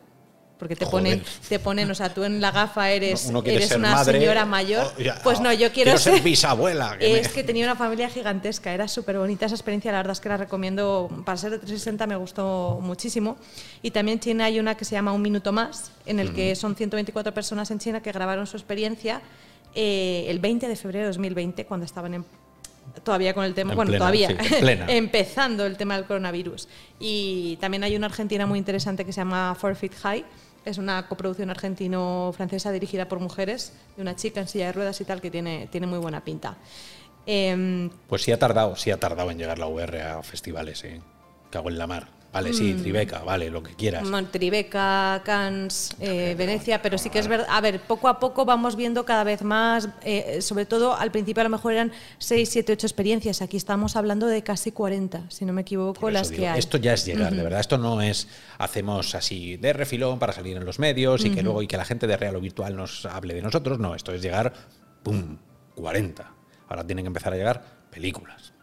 porque te ponen, te ponen, o sea, tú en la gafa eres, eres una señora mayor. pues no, yo quiero, ser, bisabuela. es que tenía una familia gigantesca, era súper bonita esa experiencia, la verdad es que la recomiendo, para ser de 360 me gustó muchísimo. Y también en China hay una que se llama Un Minuto Más, en el que son 124 personas en China que grabaron su experiencia eh, el 20 de febrero de 2020, cuando estaban en todavía con el tema, bueno, todavía empezando el tema del coronavirus. Y también hay una argentina muy interesante que se llama Four Feet High, es una coproducción argentino-francesa dirigida por mujeres, de una chica en silla de ruedas y tal, que tiene, tiene muy buena pinta. Em, pues sí ha tardado, sí ha tardado en llegar la VR a festivales, ¿eh? Cago en la mar. Vale, sí, mm. Tribeca, vale, lo que quieras. Tribeca, Cannes, eh, Venecia, pero sí que es verdad. A ver, poco a poco vamos viendo cada vez más, eh, sobre todo al principio a lo mejor eran 6, 7, 8 experiencias. Aquí estamos hablando de casi 40, si no me equivoco, las que hay. Esto ya es llegar, de verdad. Esto no es hacemos así de refilón para salir en los medios y que luego y que la gente de real o virtual nos hable de nosotros. No, esto es llegar, ¡pum! 40. Ahora tienen que empezar a llegar películas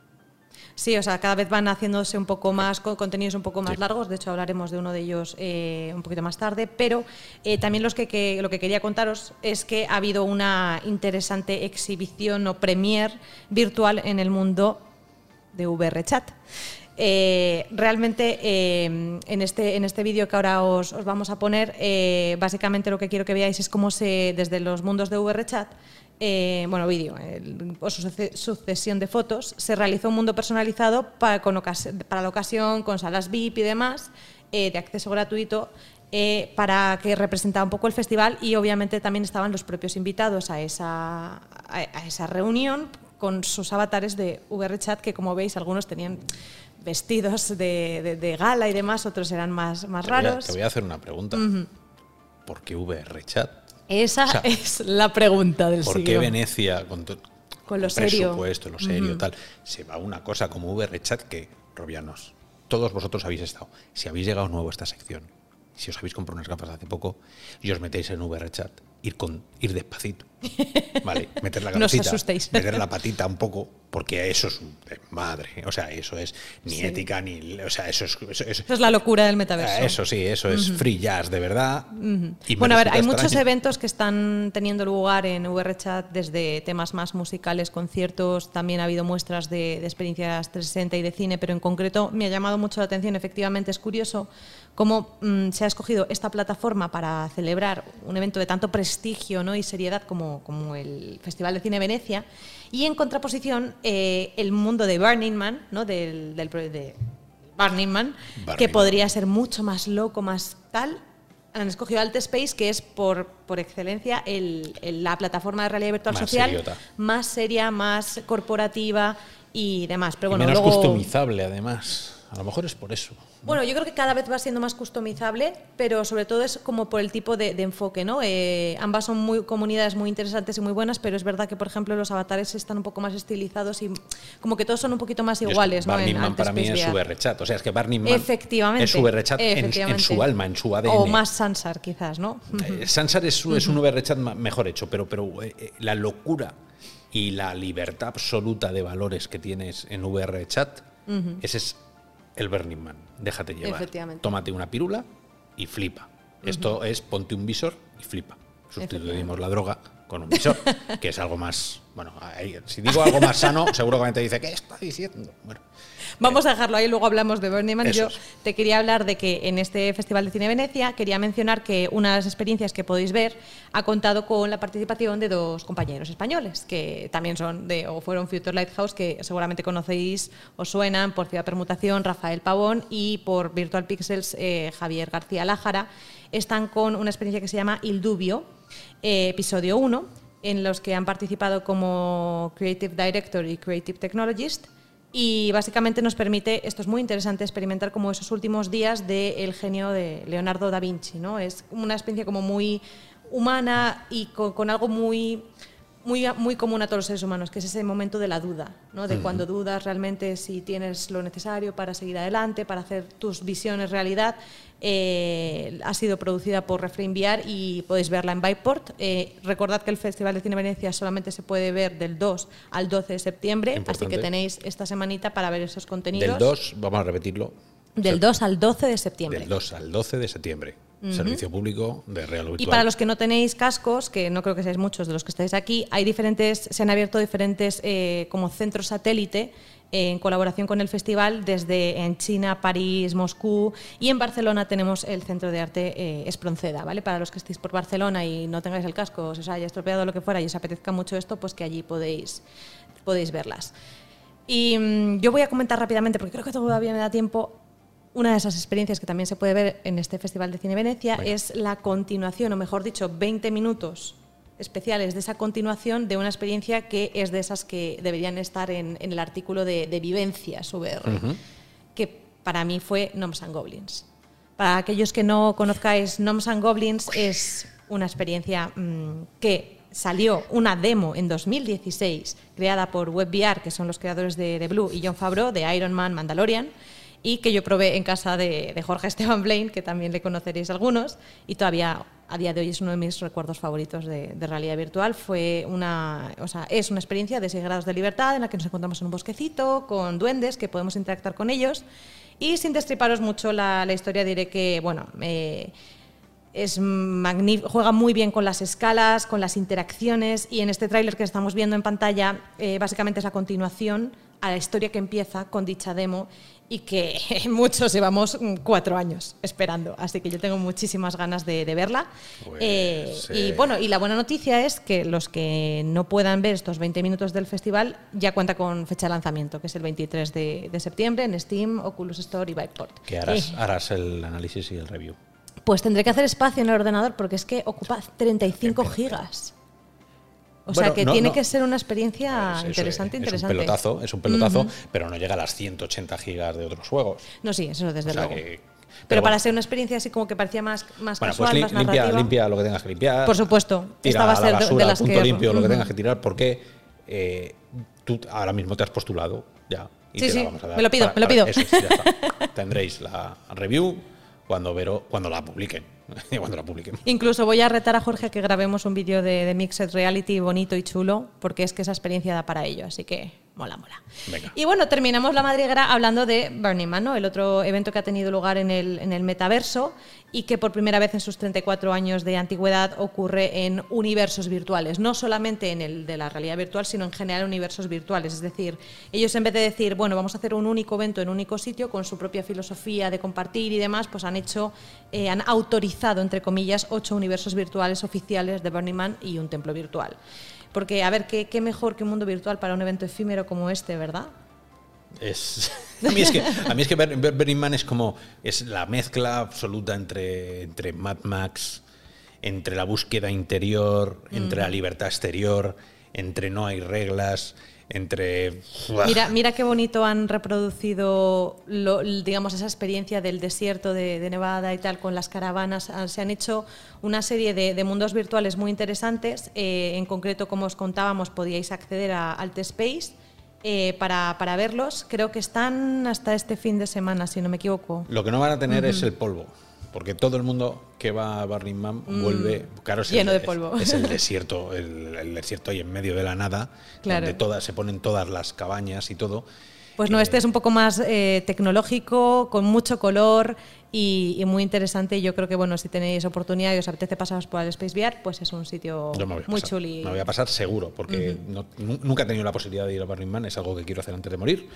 Sí, o sea, cada vez van haciéndose un poco más, contenidos un poco más largos, de hecho hablaremos de uno de ellos eh, un poquito más tarde, pero eh, también los que, lo que quería contaros es que ha habido una interesante exhibición o premier virtual en el mundo de VRChat. Eh, realmente en este, en este vídeo que ahora os, os vamos a poner, básicamente lo que quiero que veáis es cómo se, desde los mundos de VRChat, eh, bueno, vídeo, o su sucesión de fotos, se realizó un mundo personalizado para, para la ocasión, con salas VIP y demás, eh, de acceso gratuito, eh, para que representara un poco el festival y obviamente también estaban los propios invitados a esa, a, esa reunión con sus avatares de VRChat, que como veis algunos tenían vestidos de, gala y demás, otros eran más, más raros. te voy a hacer una pregunta. ¿Por qué VRChat? Esa es la pregunta del siglo. ¿Por qué Venecia, con, con lo serio. presupuesto, lo serio, tal, se va una cosa como VRChat que, Robianos, todos vosotros habéis estado. Si habéis llegado nuevo a esta sección, si os habéis comprado unas gafas hace poco y os metéis en VRChat, ir, con, ir despacito. ¿Vale? Meter la gafita, meter la patita un poco, porque eso es madre. O sea, eso es ni ética ni. O sea, eso es. Eso, es la locura del metaverso. Eso sí, eso es free jazz, de verdad. bueno, a ver, hay muchos eventos que están teniendo lugar en VRChat desde temas más musicales, conciertos. También ha habido muestras de, de experiencias 360 y de cine, pero en concreto me ha llamado mucho la atención. Efectivamente, es curioso cómo mm, se ha escogido esta plataforma para celebrar un evento de tanto prestigio ¿no? y seriedad como, como el Festival de Cine Venecia, y en contraposición eh, el mundo de Burning Man, ¿no? del, del de Burning Man, que podría ser mucho más loco, más tal. Han escogido Alt Space, que es por, por excelencia el, la plataforma de realidad virtual social más seria, más corporativa y demás. Pero bueno, menos customizable, además. A lo mejor es por eso. Bueno, yo creo que cada vez va siendo más customizable, pero sobre todo es como por el tipo de, enfoque, ¿no? Eh, ambas son muy comunidades muy interesantes y muy buenas, pero es verdad que, por ejemplo, los avatares están un poco más estilizados y como que todos son un poquito más iguales, ¿no? Burning Man para mí es VRChat, o sea, es que Burning Man efectivamente, es VRChat en, en, su alma, en su ADN. O más Sansar, quizás, ¿no? Eh, Sansar es, es un VRChat mejor hecho, pero, pero eh, la locura y la libertad absoluta de valores que tienes en VRChat, ese es el Burning Man. Déjate llevar. Tómate una pirula y flipa. Esto es ponte un visor y flipa. Sustituimos la droga con un visor, que es algo más. Bueno, si digo algo más sano, seguramente dice, ¿qué está diciendo? Bueno, Vamos a dejarlo ahí, luego hablamos de Burning Man. Yo te quería hablar de que en este Festival de Cine Venecia quería mencionar que una de las experiencias que podéis ver ha contado con la participación de dos compañeros españoles, que también son de, o fueron Future Lighthouse, que seguramente conocéis o suenan por Ciudad Permutación, Rafael Pavón, y por Virtual Pixels, eh, Javier García Lájara. Están con una experiencia que se llama Il Dubio, eh, episodio 1, en los que han participado como Creative Director y Creative Technologist y básicamente nos permite, esto es muy interesante, experimentar como esos últimos días del genio de Leonardo da Vinci. ¿no? Es una experiencia como muy humana y con, con algo muy muy, muy común a todos los seres humanos, que es ese momento de la duda, ¿no? de cuando dudas realmente si tienes lo necesario para seguir adelante, para hacer tus visiones realidad. Eh, ha sido producida por Refrain VR y podéis verla en Byport. Eh, recordad que el Festival de Cine Venecia solamente se puede ver del 2 al 12 de septiembre, Importante. así que tenéis esta semanita para ver esos contenidos. Del 2, vamos a repetirlo. Del 2 al 12 de septiembre. Del 2 al 12 de septiembre. Servicio público de Real Virtual. Y para los que no tenéis cascos, que no creo que seáis muchos de los que estáis aquí, hay diferentes, se han abierto diferentes eh, como centros satélite eh, en colaboración con el festival desde en China, París, Moscú y en Barcelona tenemos el Centro de Arte eh, Espronceda, ¿vale? Para los que estéis por Barcelona y no tengáis el casco, os haya estropeado lo que fuera y os apetezca mucho esto, pues que allí podéis, podéis verlas. Y mm, yo voy a comentar rápidamente, porque creo que todavía me da tiempo, una de esas experiencias que también se puede ver en este Festival de Cine Venecia es la continuación, o mejor dicho, 20 minutos especiales de esa continuación de una experiencia que es de esas que deberían estar en, en el artículo de, de vivencias VR, que para mí fue Gnomes and Goblins. Para aquellos que no conozcáis, Gnomes and Goblins es una experiencia mm, que salió una demo en 2016 creada por WebVR, que son los creadores de, de Blue, y John Favreau de Iron Man Mandalorian, y que yo probé en casa de, Jorge Esteban Blaine, que también le conoceréis algunos, y todavía a día de hoy es uno de mis recuerdos favoritos de, realidad virtual. Fue una, o sea, es una experiencia de 6 grados de libertad en la que nos encontramos en un bosquecito con duendes que podemos interactuar con ellos. Y sin destriparos mucho la, historia, diré que, bueno, eh, es juega muy bien con las escalas, con las interacciones y en este tráiler que estamos viendo en pantalla eh, básicamente es la continuación a la historia que empieza con dicha demo y que muchos llevamos mm, cuatro años esperando, así que yo tengo muchísimas ganas de, de verla. Pues, Eh, y bueno, y la buena noticia es que los que no puedan ver estos 20 minutos del festival ya cuenta con fecha de lanzamiento, que es el 23 de, de septiembre en Steam, Oculus Store y Viveport. Que harás, Eh, harás el análisis y el review. pues tendré que hacer espacio en el ordenador porque es que ocupa 35 gigas. O sea que no, tiene no. que ser una experiencia eso interesante, es, interesante. Es un pelotazo, es un pelotazo, pero no llega a las 180 gigas de otros juegos. No, sí, eso desde O sea luego. que- pero pero para ser una experiencia así como que parecía más, más Bueno, casual, pues más limpia, narrativa. limpia lo que tengas que limpiar. Por supuesto, Tira esta va a ser la de- de basura, las punto que- limpio lo que tengas que tirar porque eh, tú ahora mismo te has postulado ya. Y Sí, te la sí, vamos a dar me lo pido, para- me lo para- pido. eso es, ya está. Tendréis la review cuando, vero, cuando la publiquen. cuando la publiquen. Incluso voy a retar a Jorge a que grabemos un vídeo de, de Mixed Reality bonito y chulo, porque es que esa experiencia da para ello, así que mola, mola. Venga. Y bueno, terminamos la madriguera hablando de Burning Man, ¿no? el otro evento que ha tenido lugar en el, en el metaverso y que por primera vez en sus 34 años de antigüedad ocurre en universos virtuales, no solamente en el de la realidad virtual, sino en general universos virtuales. Es decir, ellos en vez de decir, bueno, vamos a hacer un único evento en un único sitio con su propia filosofía de compartir y demás, pues han hecho, eh, han autorizado, entre comillas, ocho universos virtuales oficiales de Burning Man y un templo virtual. Porque, a ver, ¿qué, qué mejor que un mundo virtual para un evento efímero como este, ¿verdad? Es, a mí es que, a mí es que es como es la mezcla absoluta entre, entre Mad Max, entre la búsqueda interior, entre la libertad exterior, entre no hay reglas, entre... Mira, mira qué bonito han reproducido, lo- digamos, esa experiencia del desierto de, de Nevada y tal con las caravanas. Ah, Se han hecho una serie de, de mundos virtuales muy interesantes. Eh, en concreto, como os contábamos, podíais acceder a Alt Space eh, para, para verlos. Creo que están hasta este fin de semana, si no me equivoco. Lo que no van a tener es el polvo. Porque todo el mundo que va a Burning Man vuelve. Claro, es Mm. lleno el, de polvo. Es, es el desierto, el, el desierto ahí en medio de la nada, Claro. donde todas, se ponen todas las cabañas y todo. Pues no, Eh, este es un poco más eh, tecnológico, con mucho color y, y muy interesante. Yo creo que, bueno, si tenéis oportunidad y os apetece pasaros por el Space VR, pues es un sitio muy pasar, chuli. Me voy a pasar seguro, porque no- nu- nunca he tenido la posibilidad de ir a Burning Man, es algo que quiero hacer antes de morir.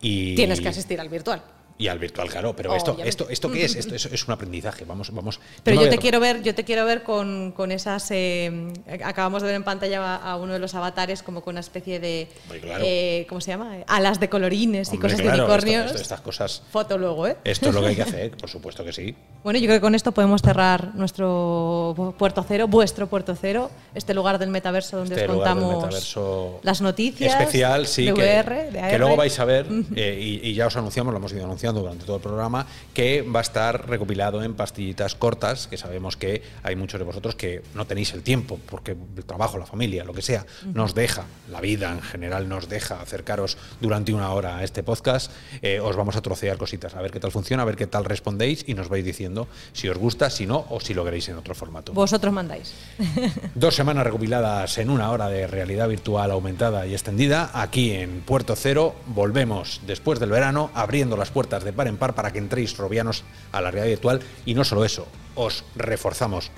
Y Tienes que asistir al virtual. Y al virtual, claro. Pero esto, Obviamente. esto, ¿esto qué es? Esto es, es un aprendizaje. Vamos, vamos. Pero yo te quiero ver, yo te quiero ver con, con esas. eh, acabamos de ver en pantalla a, uno de los avatares como con una especie de. Claro. eh, ¿Cómo se llama? Alas de colorines y cosas claro, de unicornios. esto- estas cosas. Foto luego, ¿eh? Esto es lo que hay que hacer, por supuesto que sí. Bueno, yo creo que con esto podemos cerrar nuestro puerto cero, vuestro puerto cero, este lugar del metaverso donde Este os contamos metaverso las noticias. especial, sí, de que, luego vais a ver, eh, y, y ya os anunciamos, lo hemos ido anunciando durante todo el programa, que va a estar recopilado en pastillitas cortas, que sabemos que hay muchos de vosotros que no tenéis el tiempo, porque el trabajo, la familia, lo que sea, nos deja, la vida en general nos deja acercaros durante una hora a este podcast. Eh, os vamos a trocear cositas, a ver qué tal funciona, a ver qué tal respondéis y nos vais diciendo si os gusta, si no, o si lo queréis en otro formato. Vosotros mandáis. Dos semanas recopiladas en una hora de realidad virtual aumentada y extendida. Aquí en Puerto Cero volvemos después del verano abriendo las puertas de par en par para que entréis robianos a la realidad virtual. Y no solo eso, os reforzamos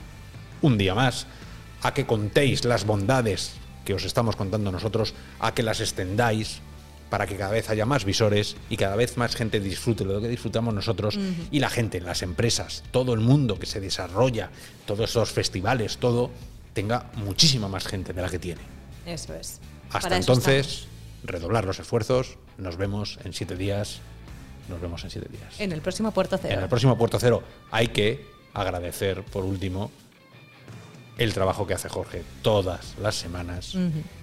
un día más a que contéis las bondades que os estamos contando nosotros, a que las extendáis para que cada vez haya más visores y cada vez más gente disfrute lo que disfrutamos nosotros y la gente, las empresas, todo el mundo que se desarrolla, todos esos festivales, todo, tenga muchísima más gente de la que tiene. Eso es. Hasta Para entonces, redoblar los esfuerzos, nos vemos en siete días, nos vemos en siete días. En el próximo puerto cero. En el próximo Puerto Cero hay que agradecer, por último, el trabajo que hace Jorge todas las semanas,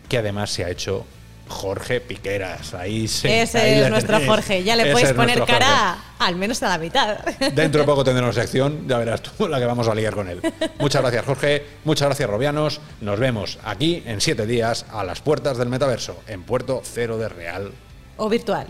que además se ha hecho Jorge Piqueras. Ahí se, Ese ahí es nuestro tenéis. Jorge. Ya le Ese es poner cara al menos a la mitad. Dentro de poco tendremos sección, ya verás tú la que vamos a liar con él. Muchas gracias, Jorge. Muchas gracias, Robianos. Nos vemos aquí en siete días a las puertas del metaverso, en Puerto Cero de Real o virtual.